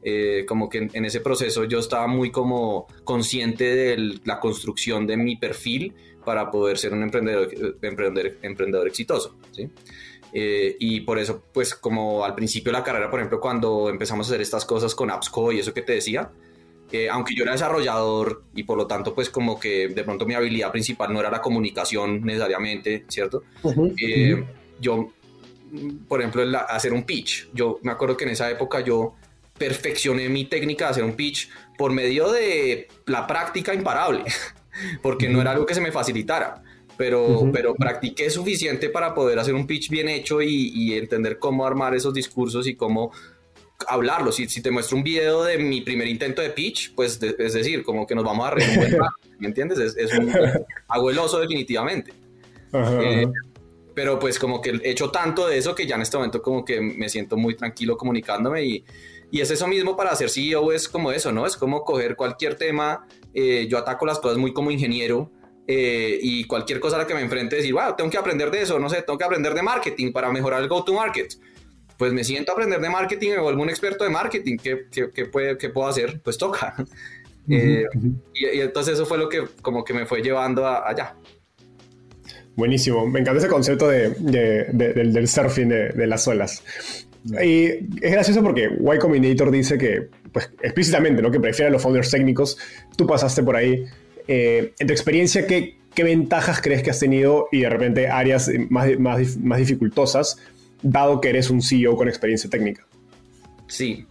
Eh, como que en, ese proceso yo estaba muy como consciente de la construcción de mi perfil para poder ser un emprendedor, emprendedor, emprendedor exitoso, ¿sí? Eh, y por eso, pues como al principio de la carrera, por ejemplo, cuando empezamos a hacer estas cosas con AppsCo y eso que te decía, aunque yo era desarrollador y por lo tanto pues como que de pronto mi habilidad principal no era la comunicación necesariamente, ¿cierto? Eh, yo, por ejemplo, hacer un pitch, yo me acuerdo que en esa época yo perfeccioné mi técnica de hacer un pitch por medio de la práctica imparable, porque no era algo que se me facilitara. Pero, pero practiqué suficiente para poder hacer un pitch bien hecho y, y entender cómo armar esos discursos y cómo hablarlo. Si, si, te muestro un video de mi primer intento de pitch, pues es decir, como que nos vamos a reír ¿me entiendes? Es, es un definitivamente. Eh, pero pues como que he hecho tanto de eso que ya en este momento como que me siento muy tranquilo comunicándome y, y es eso mismo para hacer CEO, es como eso, ¿no? Es como coger cualquier tema, eh, yo ataco las cosas muy como ingeniero. Eh, y cualquier cosa a la que me enfrente, decir, wow, tengo que aprender de eso, no sé, tengo que aprender de marketing para mejorar el go-to-market pues me siento a aprender de marketing, me vuelvo un experto de marketing, ¿qué, qué, puede, qué puedo hacer? Pues toca. Eh, y, entonces eso fue lo que como que me fue llevando allá. Buenísimo, me encanta ese concepto de, del, surfing de, las olas. Y es gracioso porque Y Combinator dice que, pues explícitamente, ¿no? que prefiere a los founders técnicos. Tú pasaste por ahí. Eh, en tu experiencia, ¿qué, ¿qué, ventajas crees que has tenido y de repente áreas más, más, más dificultosas dado que eres un CEO con experiencia técnica? Sí,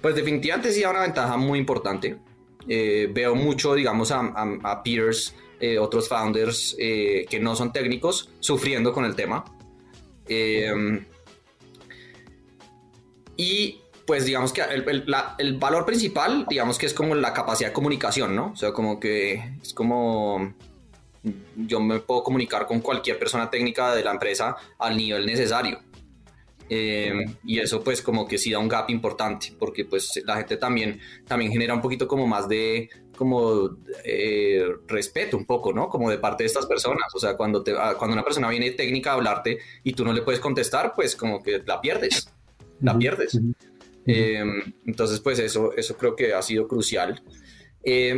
pues definitivamente sí una ventaja muy importante. Eh, veo mucho, digamos, a, peers, eh, otros founders eh, que no son técnicos, sufriendo con el tema. Y pues digamos que el, valor principal, digamos que es como la capacidad de comunicación, ¿no? O sea, como que es como yo me puedo comunicar con cualquier persona técnica de la empresa al nivel necesario. Eh, y eso pues como que sí da un gap importante porque pues la gente también, también genera un poquito como más de como eh, respeto un poco, ¿no? Como de parte de estas personas. O sea, cuando, te, ah, cuando una persona viene técnica a hablarte y tú no le puedes contestar, pues como que la pierdes, la pierdes. Eh, entonces pues eso, eso creo que ha sido crucial.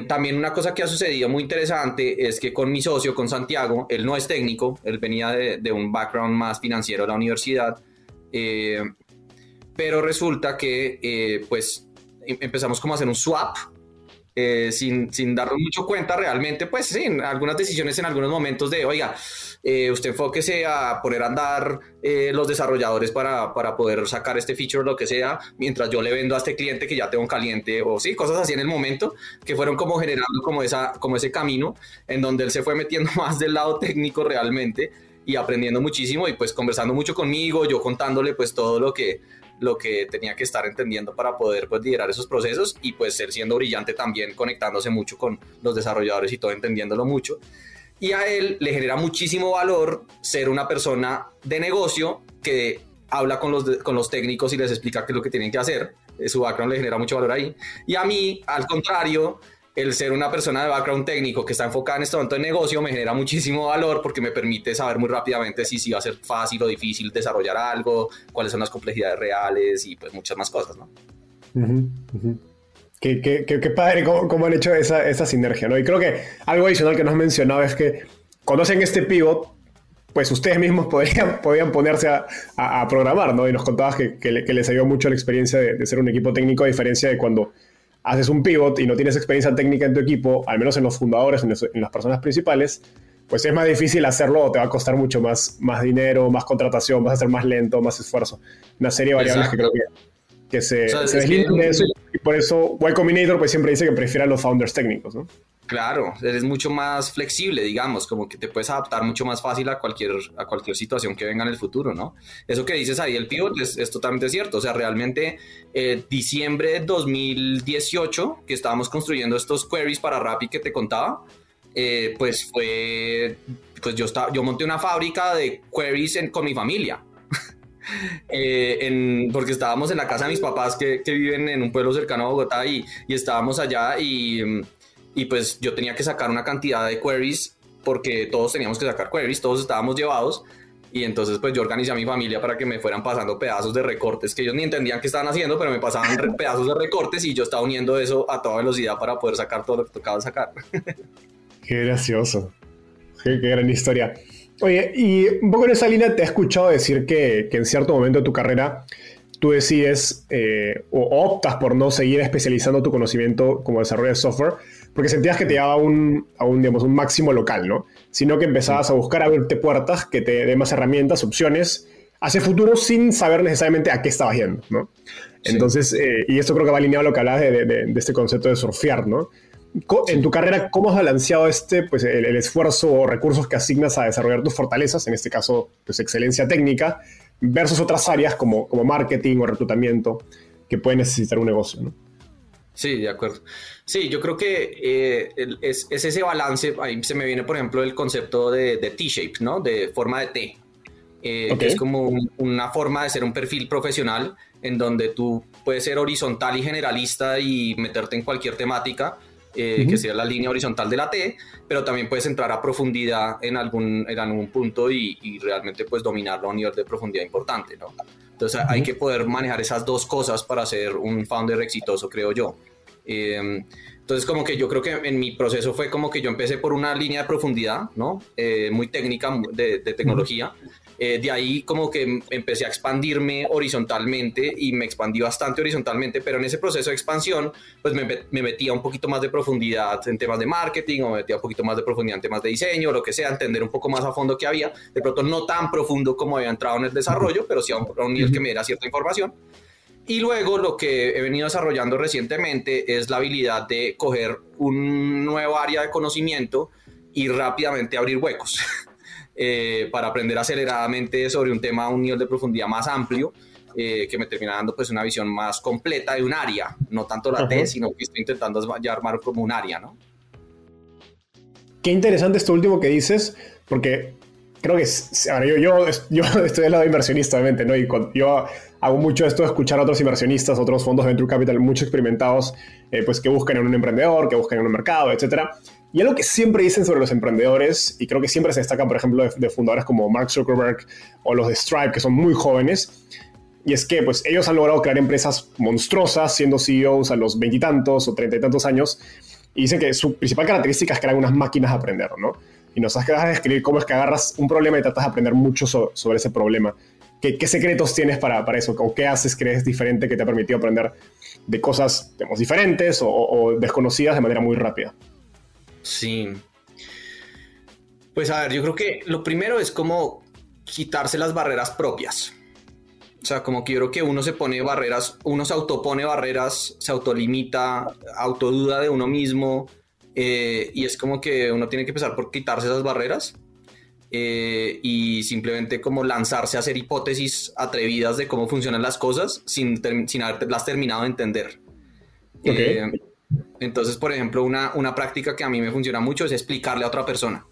también una cosa que ha sucedido muy interesante es que con mi socio, con Santiago, él no es técnico, él venía de, de un background más financiero de la universidad, eh, pero resulta que eh, pues em, empezamos como a hacer un swap eh, sin, sin darnos mucho cuenta realmente, pues sí, algunas decisiones en algunos momentos de, oiga, usted enfóquese a poner a andar los desarrolladores para, para, poder sacar este feature lo que sea, mientras yo le vendo a este cliente que ya tengo un caliente, o sí, cosas así en el momento, que fueron como generando como, esa, como ese camino en donde él se fue metiendo más del lado técnico realmente y aprendiendo muchísimo y pues conversando mucho conmigo, yo contándole pues todo lo que, lo que tenía que estar entendiendo para poder pues liderar esos procesos y pues ser siendo brillante también conectándose mucho con los desarrolladores y todo entendiéndolo mucho. Y a él le genera muchísimo valor ser una persona de negocio que habla con los, con los técnicos y les explica qué es lo que tienen que hacer. Su background le genera mucho valor ahí. Y a mí, al contrario, el ser una persona de background técnico que está enfocada en este momento en negocio me genera muchísimo valor porque me permite saber muy rápidamente si, si va a ser fácil o difícil desarrollar algo, cuáles son las complejidades reales y pues muchas más cosas, ¿no? Qué, qué, padre cómo, han hecho esa, esa, sinergia, ¿no? Y creo que algo adicional que nos has mencionado es que conocen este pivot, pues ustedes mismos podrían, ponerse a, programar, ¿no? Y nos contabas que, les ayudó mucho la experiencia de, ser un equipo técnico, a diferencia de cuando haces un pivot y no tienes experiencia técnica en tu equipo, al menos en los fundadores, en, en las personas principales, pues es más difícil hacerlo o te va a costar mucho más, más dinero, más contratación, vas a ser más lento, más esfuerzo. Una serie de variables que creo que, que se, se de eso y por eso Y Combinator pues siempre dice que prefiere a los founders técnicos, ¿no? Claro, eres mucho más flexible, digamos, como que te puedes adaptar mucho más fácil a cualquier, a cualquier situación que venga en el futuro, ¿no? Eso que dices ahí, el pivot, es, totalmente cierto. O sea, realmente, eh, diciembre de 2018, que estábamos construyendo estos queries para Rappi que te contaba, eh, pues fue, pues yo, estaba, yo monté una fábrica de queries con mi familia. Eh, porque estábamos en la casa de mis papás que, viven en un pueblo cercano a Bogotá y, estábamos allá y, y, pues yo tenía que sacar una cantidad de queries porque todos teníamos que sacar queries, todos estábamos llevados y entonces pues yo organizé a mi familia para que me fueran pasando pedazos de recortes que ellos ni entendían qué estaban haciendo, pero me pasaban pedazos de recortes y yo estaba uniendo eso a toda velocidad para poder sacar todo lo que tocaba sacar. Qué gracioso. Qué, gran historia. Oye, y un poco en esa línea te he escuchado decir que, en cierto momento de tu carrera tú decides eh, o optas por no seguir especializando tu conocimiento como desarrollo de software porque sentías que te llevaba a un, digamos, un máximo local, ¿no? Sino que empezabas a buscar abrirte puertas que te den más herramientas, opciones hacia futuro sin saber necesariamente a qué estabas yendo, ¿no? Entonces, eh, y esto creo que va alineado a lo que hablabas de, de, este concepto de surfear, ¿no? En tu carrera, ¿cómo has balanceado este, pues, el, esfuerzo o recursos que asignas a desarrollar tus fortalezas, en este caso, pues, excelencia técnica, versus otras áreas como, como marketing o reclutamiento que puede necesitar un negocio? ¿no? Sí, de acuerdo. Sí, yo creo que eh, es, ese balance, ahí se me viene, por ejemplo, el concepto de, T-shape, ¿no? De forma de T. Eh, que es como una forma de ser un perfil profesional en donde tú puedes ser horizontal y generalista y meterte en cualquier temática, eh, que sea la línea horizontal de la T, pero también puedes entrar a profundidad en algún, en algún punto y, realmente pues dominarlo a un nivel de profundidad importante, ¿no? Entonces hay que poder manejar esas dos cosas para ser un founder exitoso, creo yo. Eh, entonces como que yo creo que en mi proceso fue como que yo empecé por una línea de profundidad, ¿no? Eh, muy técnica de, de tecnología. Eh, de ahí como que empecé a expandirme horizontalmente y me expandí bastante horizontalmente, pero en ese proceso de expansión pues me, me metía un poquito más de profundidad en temas de marketing o me metía un poquito más de profundidad en temas de diseño, lo que sea, entender un poco más a fondo que había, de pronto no tan profundo como había entrado en el desarrollo, pero sí a un, nivel que me diera cierta información. Y luego lo que he venido desarrollando recientemente es la habilidad de coger un nuevo área de conocimiento y rápidamente abrir huecos. Eh, para aprender aceleradamente sobre un tema a un nivel de profundidad más amplio, eh, que me termina dando pues una visión más completa de un área, no tanto la T, sino que estoy intentando ya armar como un área, ¿no? Qué interesante esto último que dices, porque creo que ahora yo, yo, yo, estoy del lado inversionista, obviamente, ¿no? Y yo hago mucho esto de escuchar a otros inversionistas, otros fondos de venture capital mucho experimentados, eh, pues que buscan en un emprendedor, que buscan en un mercado, etcétera y algo que siempre dicen sobre los emprendedores, y creo que siempre se destaca, por ejemplo, de, fundadores como Mark Zuckerberg o los de Stripe, que son muy jóvenes, y es que pues, ellos han logrado crear empresas monstruosas, siendo CEOs a los veintitantos o treinta y tantos años, y dicen que su principal característica es crear unas máquinas de aprender, ¿no? Y nos has quedado a describir cómo es que agarras un problema y tratas de aprender mucho sobre ese problema. ¿Qué, ¿Qué, secretos tienes para, para eso? ¿O qué haces que es diferente que te ha permitido aprender de cosas digamos, diferentes o desconocidas de manera muy rápida? Sí. Pues a ver, yo creo que lo primero es como quitarse las barreras propias. O sea, como que yo creo que uno se pone barreras, uno se autopone barreras, se autolimita, autoduda de uno mismo, eh, y es como que uno tiene que empezar por quitarse esas barreras eh, y simplemente como lanzarse a hacer hipótesis atrevidas de cómo funcionan las cosas sin, sin haberlas terminado de entender. Okay. Eh, entonces, por ejemplo, una, práctica que a mí me funciona mucho es explicarle a otra persona.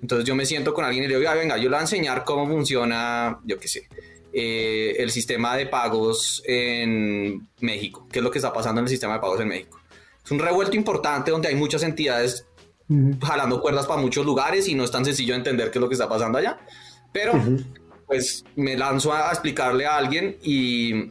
Entonces yo me siento con alguien y le digo, venga, yo le voy a enseñar cómo funciona, yo qué sé, eh, el sistema de pagos en México. ¿Qué es lo que está pasando en el sistema de pagos en México? Es un revuelto importante donde hay muchas entidades jalando cuerdas para muchos lugares y no es tan sencillo entender qué es lo que está pasando allá. Pero, pues, me lanzo a explicarle a alguien y,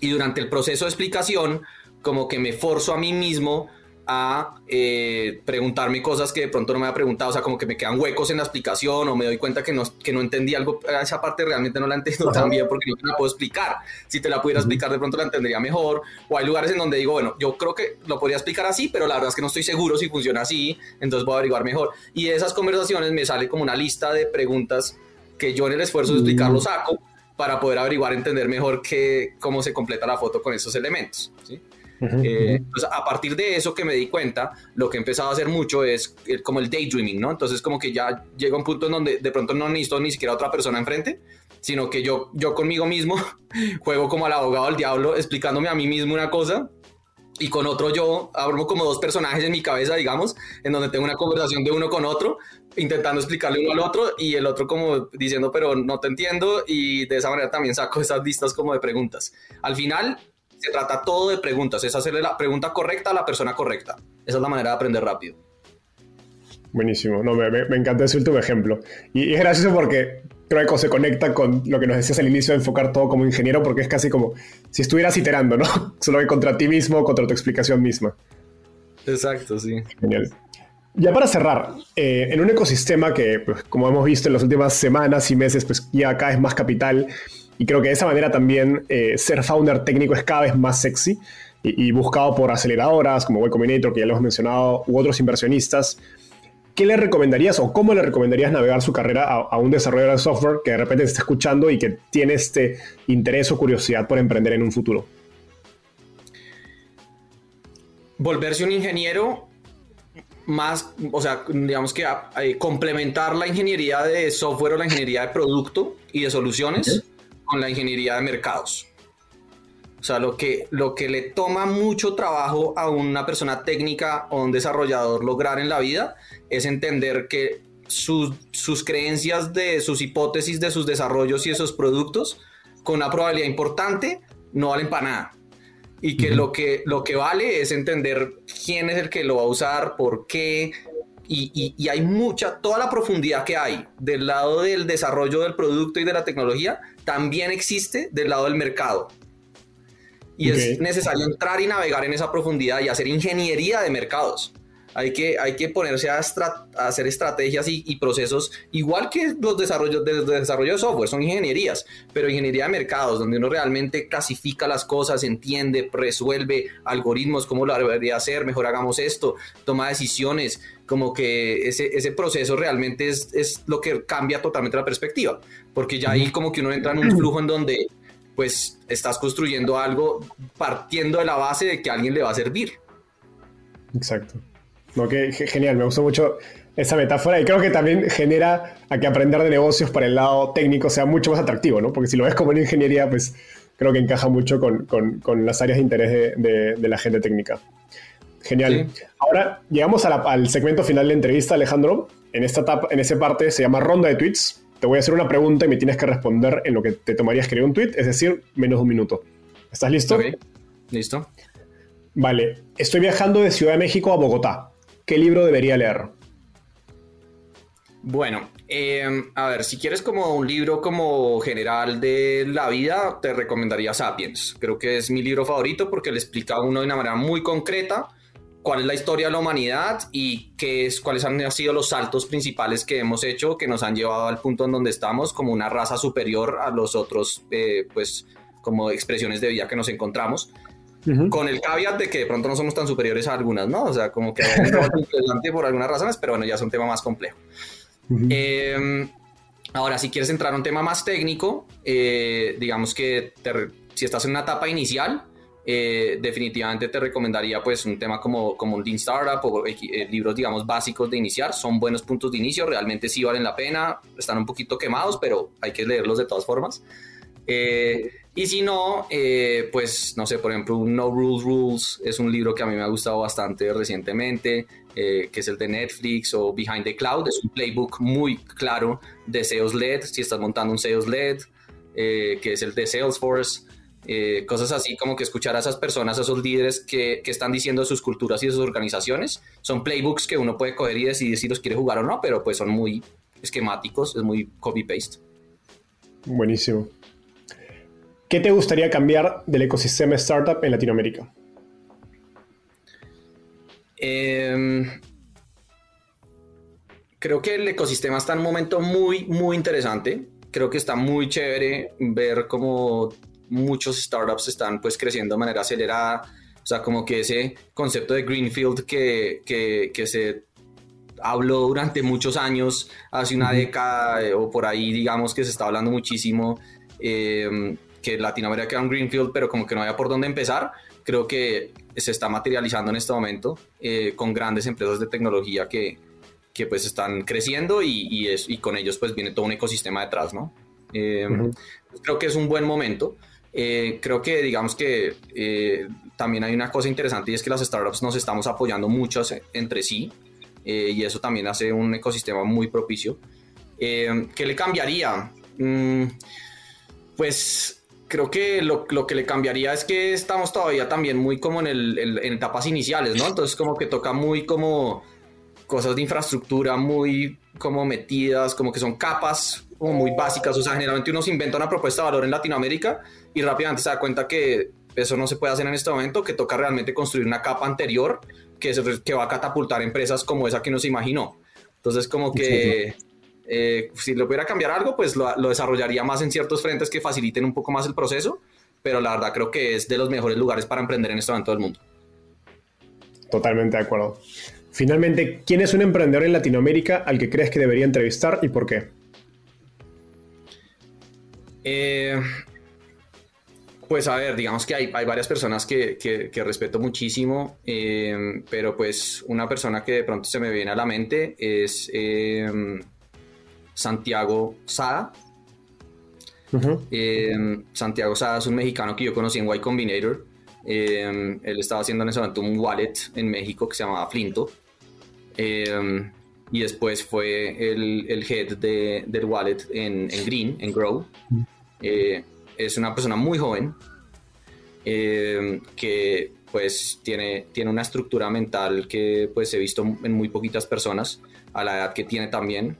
y durante el proceso de explicación como que me forzo a mí mismo a eh, preguntarme cosas que de pronto no me había preguntado, o sea, como que me quedan huecos en la explicación o me doy cuenta que no, que no entendí algo, esa parte realmente no la entiendo tan bien porque no te la puedo explicar. Si te la pudiera explicar de pronto la entendería mejor. O hay lugares en donde digo, bueno, yo creo que lo podría explicar así, pero la verdad es que no estoy seguro si funciona así, entonces voy a averiguar mejor. Y de esas conversaciones me sale como una lista de preguntas que yo en el esfuerzo de explicarlo saco para poder averiguar, entender mejor que, cómo se completa la foto con esos elementos. ¿sí? Eh, entonces, a partir de eso que me di cuenta, lo que he empezado a hacer mucho es como el daydreaming, ¿no? Entonces, como que ya llega un punto en donde de pronto no necesito ni siquiera otra persona enfrente, sino que yo, yo conmigo mismo juego como al abogado del diablo, explicándome a mí mismo una cosa y con otro yo abro como dos personajes en mi cabeza, digamos, en donde tengo una conversación de uno con otro, intentando explicarle uno al otro y el otro como diciendo, pero no te entiendo y de esa manera también saco esas listas como de preguntas. Al final, se trata todo de preguntas, es hacerle la pregunta correcta a la persona correcta. Esa es la manera de aprender rápido. Buenísimo, no, me, me, encanta ese último ejemplo. Y, es gracioso porque creo que se conecta con lo que nos decías al inicio de enfocar todo como ingeniero, porque es casi como si estuvieras iterando, ¿no? Solo que contra ti mismo, contra tu explicación misma. Exacto, sí. Genial. Ya para cerrar, eh, en un ecosistema que, pues, como hemos visto en las últimas semanas y meses, pues ya acá es más capital, y creo que de esa manera también eh, ser founder técnico es cada vez más sexy y, buscado por aceleradoras como Y Combinator, que ya lo hemos mencionado, u otros inversionistas. ¿Qué le recomendarías o cómo le recomendarías navegar su carrera a, un desarrollador de software que de repente te está escuchando y que tiene este interés o curiosidad por emprender en un futuro? Volverse un ingeniero más, o sea, digamos que eh, complementar la ingeniería de software o la ingeniería de producto y de soluciones con la ingeniería de mercados. O sea, lo que, lo que le toma mucho trabajo a una persona técnica o un desarrollador lograr en la vida es entender que sus, sus creencias de sus hipótesis de sus desarrollos y esos productos con una probabilidad importante no valen para nada. Y que, lo que lo que vale es entender quién es el que lo va a usar, por qué, y, y, hay mucha, toda la profundidad que hay del lado del desarrollo del producto y de la tecnología también existe del lado del mercado. Y es necesario entrar y navegar en esa profundidad y hacer ingeniería de mercados. Hay que, hay que ponerse a, hacer estrategias y, procesos, igual que los desarrollos de, desarrollo de software, son ingenierías, pero ingeniería de mercados, donde uno realmente clasifica las cosas, entiende, resuelve algoritmos, cómo lo debería hacer, mejor hagamos esto, toma decisiones, como que ese, ese proceso realmente es, es lo que cambia totalmente la perspectiva, porque ya ahí como que uno entra en un flujo en donde pues estás construyendo algo partiendo de la base de que a alguien le va a servir. Exacto. No, que genial, me gustó mucho esa metáfora y creo que también genera a que aprender de negocios para el lado técnico sea mucho más atractivo, ¿no? Porque si lo ves como en ingeniería, pues creo que encaja mucho con, con, las áreas de interés de, de, la gente técnica. Genial. Ahora llegamos al segmento final de la entrevista, Alejandro. En esta etapa, en esa parte se llama ronda de tweets. Te voy a hacer una pregunta y me tienes que responder en lo que te tomaría escribir un tweet, es decir, menos de un minuto. ¿Estás listo? Listo. Vale. Estoy viajando de Ciudad de México a Bogotá. ¿qué libro debería leer? Bueno, em, a ver, si quieres como un libro como general de la vida, te recomendaría Sapiens. Creo que es mi libro favorito porque le explica a uno de una manera muy concreta cuál es la historia de la humanidad y qué es, cuáles han sido los saltos principales que hemos hecho que nos han llevado al punto en donde estamos como una raza superior a los otros, eh, pues como expresiones de vida que nos encontramos con el caveat de que de pronto no somos tan superiores a algunas, ¿no? O sea, como que es interesante por algunas razones, pero bueno, ya es un tema más complejo. Em, ahora, si quieres entrar a un tema más técnico, eh, digamos que si estás en una etapa inicial, eh, definitivamente te recomendaría pues un tema como, como Lean Startup o eh, libros digamos básicos de iniciar, son buenos puntos de inicio, realmente sí valen la pena, están un poquito quemados, pero hay que leerlos de todas formas. Y si no, eh, pues no sé, por ejemplo, No Rules Rules es un libro que a mí me ha gustado bastante recientemente, eh, que es el de Netflix o Behind the Cloud. Es un playbook muy claro de Sales LED, si estás montando un Sales LED, eh, que es el de Salesforce. Cosas así como que escuchar a esas personas, a esos líderes que, que, están diciendo sus culturas y sus organizaciones. Son playbooks que uno puede coger y decidir si los quiere jugar o no, pero pues son muy esquemáticos, es muy copy-paste. Buenísimo. ¿Qué te gustaría cambiar del ecosistema startup en Latinoamérica? Em, creo que el ecosistema está en un momento muy, muy interesante. Creo que está muy chévere ver cómo muchos startups están pues creciendo de manera acelerada. O sea, como que ese concepto de Greenfield que, que, se habló durante muchos años, hace una década eh, o por ahí, digamos que se está hablando muchísimo, em, que Latinoamérica era un Greenfield, pero como que no había por dónde empezar. Creo que se está materializando en este momento eh, con grandes empresas de tecnología que, que pues están creciendo y, y, es, y, con ellos pues viene todo un ecosistema detrás, ¿no? Eh, creo que es un buen momento. Eh, creo que digamos que eh, también hay una cosa interesante y es que las startups nos estamos apoyando mucho entre sí y eso también hace un ecosistema muy propicio. ¿Qué le cambiaría? Mm, pues creo que lo, lo, que le cambiaría es que estamos todavía también muy como en, el, en etapas iniciales, ¿no? Entonces como que toca muy como cosas de infraestructura muy como metidas, como que son capas como muy básicas. O sea, generalmente uno se inventa una propuesta de valor en Latinoamérica y rápidamente se da cuenta que eso no se puede hacer en este momento, que toca realmente construir una capa anterior que, que va a catapultar empresas como esa que uno se imaginó. Entonces, como que eh, si lo pudiera cambiar algo, pues lo, lo desarrollaría más en ciertos frentes que faciliten un poco más el proceso, pero la verdad creo que es de los mejores lugares para emprender en este momento del mundo. Totalmente de acuerdo. Finalmente, ¿quién es un emprendedor en Latinoamérica al que crees que debería entrevistar y por qué? Eh, pues a ver, digamos que hay, varias personas que, respeto muchísimo, eh, pero pues una persona que de pronto se me viene a la mente es eh, Santiago Sada. Santiago Sada es un mexicano que yo conocí en Y Combinator. él estaba haciendo en ese momento un wallet en México que se llamaba Flinto. Em, y después fue el, el head de, del wallet en, en, Green, en Grow. Eh, es una persona muy joven em, que pues tiene, tiene una estructura mental que pues he visto en muy poquitas personas a la edad que tiene también.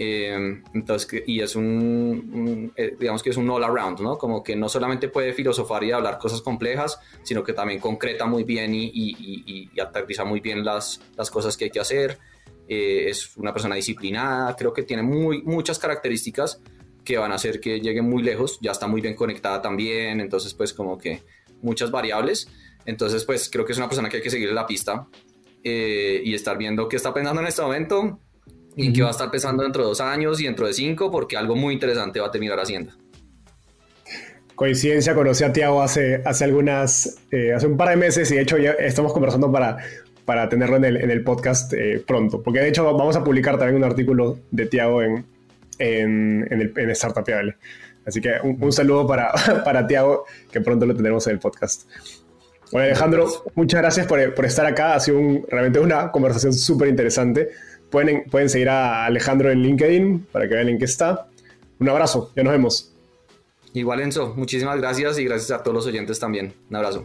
Em, entonces, y es un, eh, digamos que es un all around, ¿no? Como que no solamente puede filosofar y hablar cosas complejas, sino que también concreta muy bien y, y, y, aterriza muy bien las, las, cosas que hay que hacer. Eh, es una persona disciplinada, creo que tiene muy, muchas características que van a hacer que llegue muy lejos, ya está muy bien conectada también, entonces pues como que muchas variables. Entonces pues creo que es una persona que hay que seguir la pista eh, y estar viendo qué está pensando en este momento y que va a estar pensando dentro de dos años y dentro de cinco, porque algo muy interesante va a terminar haciendo. Coincidencia, conocí a Tiago hace, hace algunas, eh, hace un par de meses y de hecho ya estamos conversando para, para tenerlo en el, en el podcast eh, pronto, porque de hecho vamos a publicar también un artículo de Tiago en, en, en, el, en. Así que un, saludo para, para Tiago, que pronto lo tendremos en el podcast. Bueno, Alejandro, muchas gracias por, por estar acá. Ha sido realmente una conversación súper interesante. Pueden, pueden seguir a Alejandro en LinkedIn para que vean en qué está. Un abrazo, ya nos vemos. Igual Enzo, muchísimas gracias y gracias a todos los oyentes también. Un abrazo.